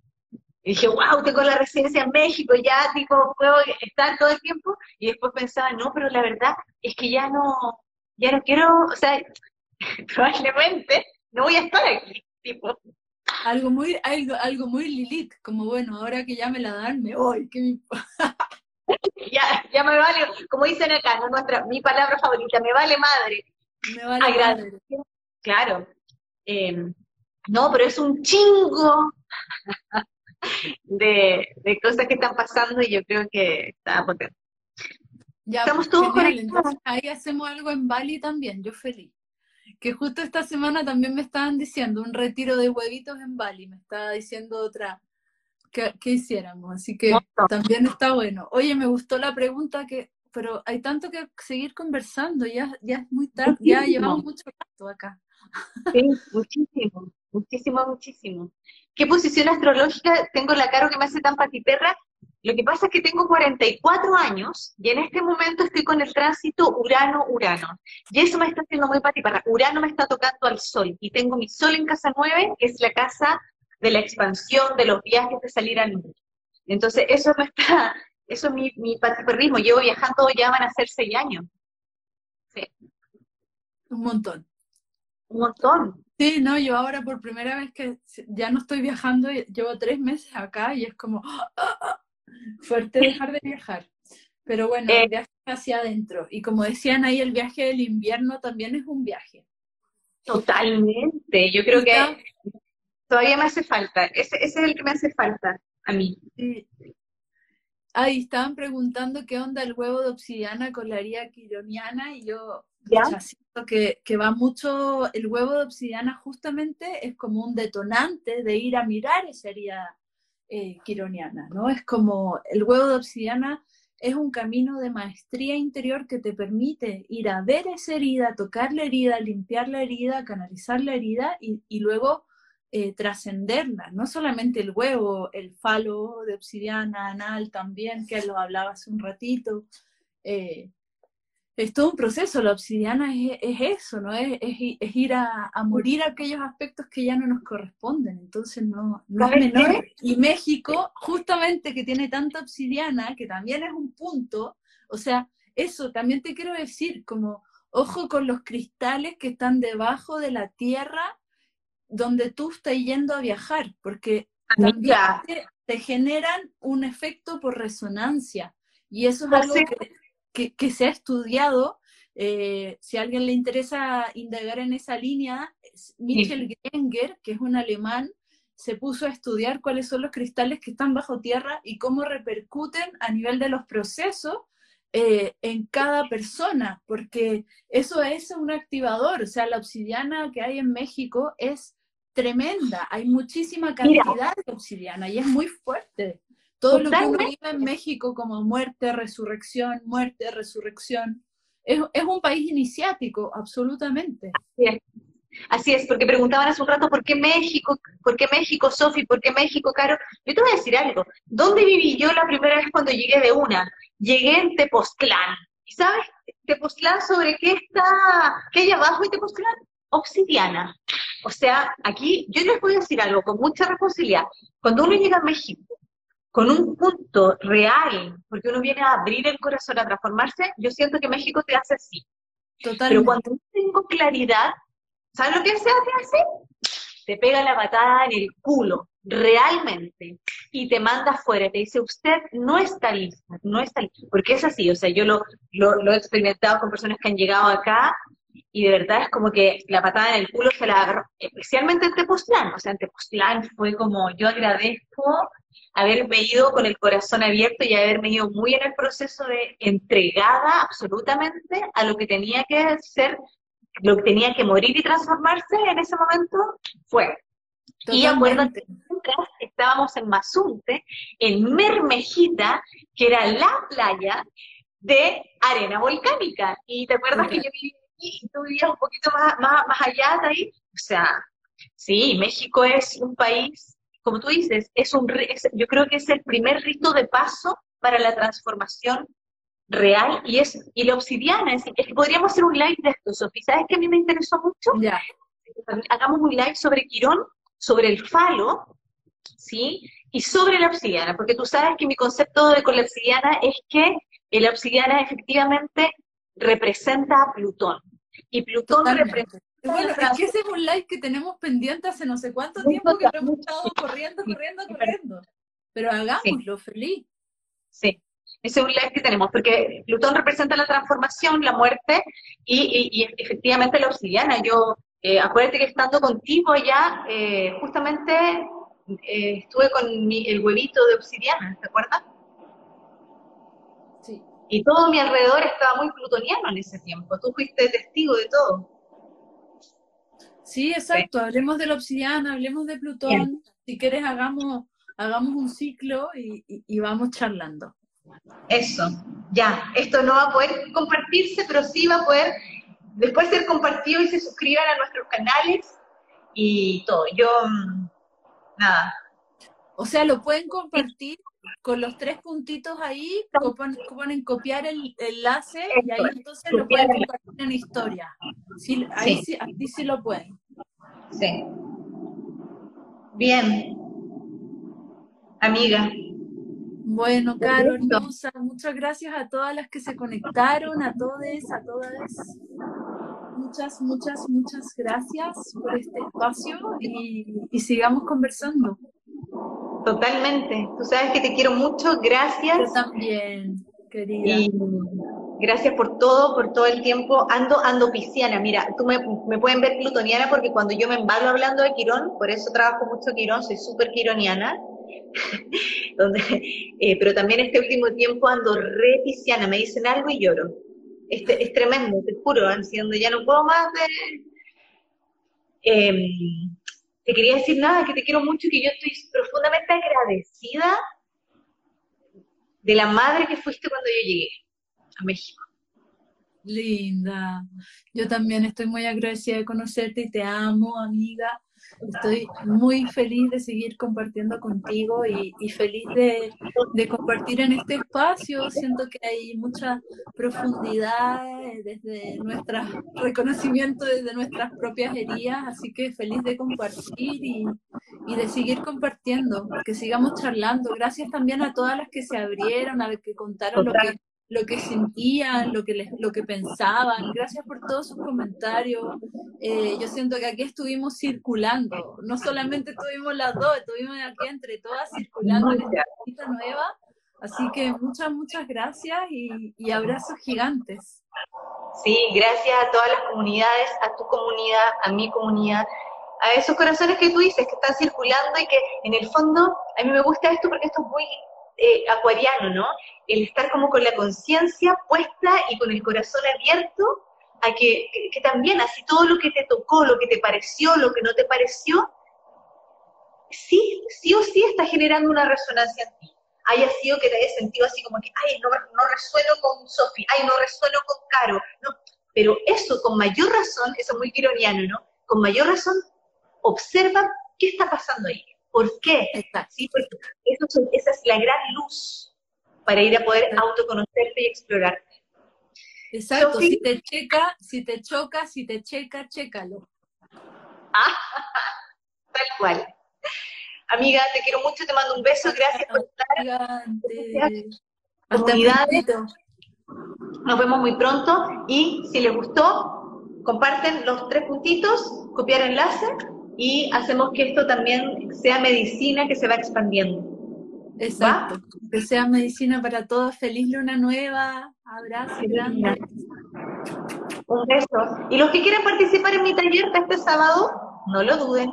Y dije, wow, tengo la residencia en México, ya, tipo, puedo estar todo el tiempo. Y después pensaba, no, pero la verdad es que ya no, ya no quiero, o sea, probablemente no voy a estar aquí, tipo. Algo muy, algo, algo muy Lilith, como bueno, ahora que ya me la dan, me voy, que me... ya, ya me vale, como dicen acá, ¿no? Nuestra, mi palabra favorita, me vale madre. Me vale madre. Claro. Em, no, pero es un chingo de, de, cosas que están pasando y yo creo que está potente. Ya, Estamos todos conectados. Ahí hacemos algo en Bali también, yo feliz. Que justo esta semana también me estaban diciendo un retiro de huevitos en Bali, me estaba diciendo otra, que, hiciéramos. Así que también está bueno. Oye, me gustó la pregunta que, pero hay tanto que seguir conversando, ya, ya es muy tarde, ya llevamos mucho rato acá. Sí, muchísimo, muchísimo, muchísimo. ¿Qué posición astrológica tengo la cara que me hace tan patiperra? Lo que pasa es que tengo 44 años y en este momento estoy con el tránsito Urano-Urano. Y eso me está haciendo muy patiperra. Urano me está tocando al Sol y tengo mi Sol en casa 9, que es la casa de la expansión, de los viajes, de salir al mundo. Entonces, eso me está, eso es mi, mi patiperrismo. Llevo viajando, ya van a ser seis años. Sí. Un montón. Un montón. Sí, no, yo ahora por primera vez que ya no estoy viajando, llevo tres meses acá y es como fuerte dejar de viajar. Pero bueno, eh. viaje hacia adentro. Y como decían ahí, el viaje del invierno también es un viaje. Totalmente. Yo creo que todavía me hace falta. Ese, ese, es el que me hace falta a mí. Sí. Ahí estaban preguntando qué onda el huevo de obsidiana con la herida quironiana y yo ¿Ya? siento que, que, va mucho, el huevo de obsidiana justamente es como un detonante de ir a mirar esa herida eh, quironiana, ¿no? Es como el huevo de obsidiana es un camino de maestría interior que te permite ir a ver esa herida, tocar la herida, limpiar la herida, canalizar la herida y, luego eh, trascenderla, no solamente el huevo, el falo de obsidiana anal también, que lo hablaba hace un ratito. Eh, es todo un proceso, la obsidiana es, eso, ¿no? Es, es, ir a, morir aquellos aspectos que ya no nos corresponden, entonces no, no es menor. Y México, justamente que tiene tanta obsidiana, que también es un punto, o sea, eso también te quiero decir, como ojo con los cristales que están debajo de la tierra donde tú estás yendo a viajar, porque también te, generan un efecto por resonancia. Y eso es algo que, se ha estudiado. Eh, si a alguien le interesa indagar en esa línea, Michel Grenger, que es un alemán, se puso a estudiar cuáles son los cristales que están bajo tierra y cómo repercuten a nivel de los procesos eh, en cada persona, porque eso es un activador, o sea, la obsidiana que hay en México es tremenda, hay muchísima cantidad de obsidiana y es muy fuerte. Todo lo que vive en México como muerte, resurrección, muerte, resurrección, es, un país iniciático, absolutamente. Así es. Así es, porque preguntaban hace un rato por qué México, por qué México, Sofi, por qué México, Caro. Yo te voy a decir algo. ¿Dónde viví yo la primera vez cuando llegué de una? Llegué en Tepoztlán. ¿Y sabes Tepoztlán sobre qué está, qué hay abajo de Tepoztlán? Obsidiana. O sea, aquí yo les voy a decir algo con mucha responsabilidad. Cuando uno llega a México con un punto real, porque uno viene a abrir el corazón, a transformarse, yo siento que México te hace así. Totalmente. Pero cuando tengo claridad, ¿sabes lo que hace? Te hace? Te pega la patada en el culo, realmente, y te manda afuera, te dice, usted no está lista, no está lista, porque es así, o sea, yo lo, lo he experimentado con personas que han llegado acá y de verdad es como que la patada en el culo se la agarró, especialmente en Tepoztlán, o sea, en Tepoztlán fue como, yo agradezco haberme ido con el corazón abierto y haberme ido muy en el proceso de entregada absolutamente a lo que tenía que ser, lo que tenía que morir y transformarse en ese momento, fue. Y acuérdate, estábamos en Mazunte, en Mermejita, que era la playa de arena volcánica. Y te acuerdas que yo viví y tú vivías un poquito más, más, allá de ahí. O sea, sí, México es un país, como tú dices, es un, yo creo que es el primer rito de paso para la transformación real y es y la obsidiana, es, es que podríamos hacer un live de esto, Sofía, ¿sabes que a mí me interesó mucho? Ya. Hagamos un live sobre Quirón, sobre el falo, ¿sí? Y sobre la obsidiana, porque tú sabes que mi concepto de con la obsidiana es que la obsidiana efectivamente representa a Plutón. Y Plutón representa... Bueno, es que ese es un live que tenemos pendiente hace no sé cuánto tiempo que lo hemos estado corriendo, corriendo, corriendo. Pero hagámoslo, feliz. Sí, ese es un live que tenemos, porque Plutón representa la transformación, la muerte y, efectivamente la obsidiana. Yo, eh, acuérdate que estando contigo allá, eh, justamente eh, estuve con el huevito de obsidiana, ¿te acuerdas? Y todo mi alrededor estaba muy plutoniano en ese tiempo. Tú fuiste testigo de todo. Sí, exacto. Hablemos de la obsidiana, hablemos de Plutón. Si quieres, hagamos, hagamos un ciclo y, vamos charlando. Eso, ya. Esto no va a poder compartirse, pero sí va a poder después ser compartido y se suscriban a nuestros canales y todo. Yo, mm, nada. O sea, lo pueden compartir con los tres puntitos ahí, ponen, copiar el enlace y ahí entonces lo pueden compartir en historia. Sí, ahí sí. sí, lo pueden. Sí. Bien. Amiga. Bueno, Caro, muchas gracias a todas las que se conectaron, a todos, a todas. muchas, muchas, muchas gracias por este espacio y, sigamos conversando. Totalmente. Tú sabes que te quiero mucho. Gracias. Yo también, querida. Y gracias por todo, por todo el tiempo. Ando, ando pisciana. Mira, tú me, me pueden ver plutoniana porque cuando yo me embalo hablando de Quirón, por eso trabajo mucho Quirón, soy súper quironiana. donde, eh, pero también este último tiempo ando re pisciana, me dicen algo y lloro. Este, es tremendo, te juro, diciendo ya no puedo más de... Em, te quería decir nada, que te quiero mucho y que yo estoy profundamente agradecida de la madre que fuiste cuando yo llegué a México. Linda. Yo también estoy muy agradecida de conocerte y te amo, amiga. Estoy muy feliz de seguir compartiendo contigo y, feliz de, compartir en este espacio. Siento que hay mucha profundidad desde nuestro reconocimiento, desde nuestras propias heridas, así que feliz de compartir y, de seguir compartiendo, que sigamos charlando. Gracias también a todas las que se abrieron, a las que contaron lo que lo que sentían, lo que, les, lo que pensaban. Gracias por todos sus comentarios. Eh, yo siento que aquí estuvimos circulando, no solamente tuvimos las dos, estuvimos aquí entre todas circulando en esta cita nueva. Así que muchas, muchas gracias y, y abrazos gigantes. Sí, gracias a todas las comunidades, a tu comunidad, a mi comunidad, a esos corazones que tú dices que están circulando y que en el fondo, a mí me gusta esto porque esto es muy eh, acuariano, ¿no? El estar como con la conciencia puesta y con el corazón abierto a que, que, también así todo lo que te tocó, lo que te pareció, lo que no te pareció, sí, sí o sí está generando una resonancia en ti. Haya sido que te hayas sentido así como que, ay, no, no resueno con Sofi, ay, no resueno con Caro, no. Pero eso, con mayor razón, eso es muy ironiano, ¿no? Con mayor razón, observa qué está pasando ahí ¿Por qué? ¿Sí? Porque esa es la gran luz para ir a poder autoconocerte y explorarte. Exacto, si te checa, si te choca, si te checa, chécalo. Ah, tal cual. Amiga, te quiero mucho, te mando un beso, gracias por estar. Comunidades. Nos vemos muy pronto y si les gustó, comparten los tres puntitos, copiar enlace y hacemos que esto también sea medicina que se va expandiendo. Exacto, que sea medicina para todos. Feliz luna nueva, abrazo grande. Un beso. Y los que quieran participar en mi taller este sábado, no lo duden.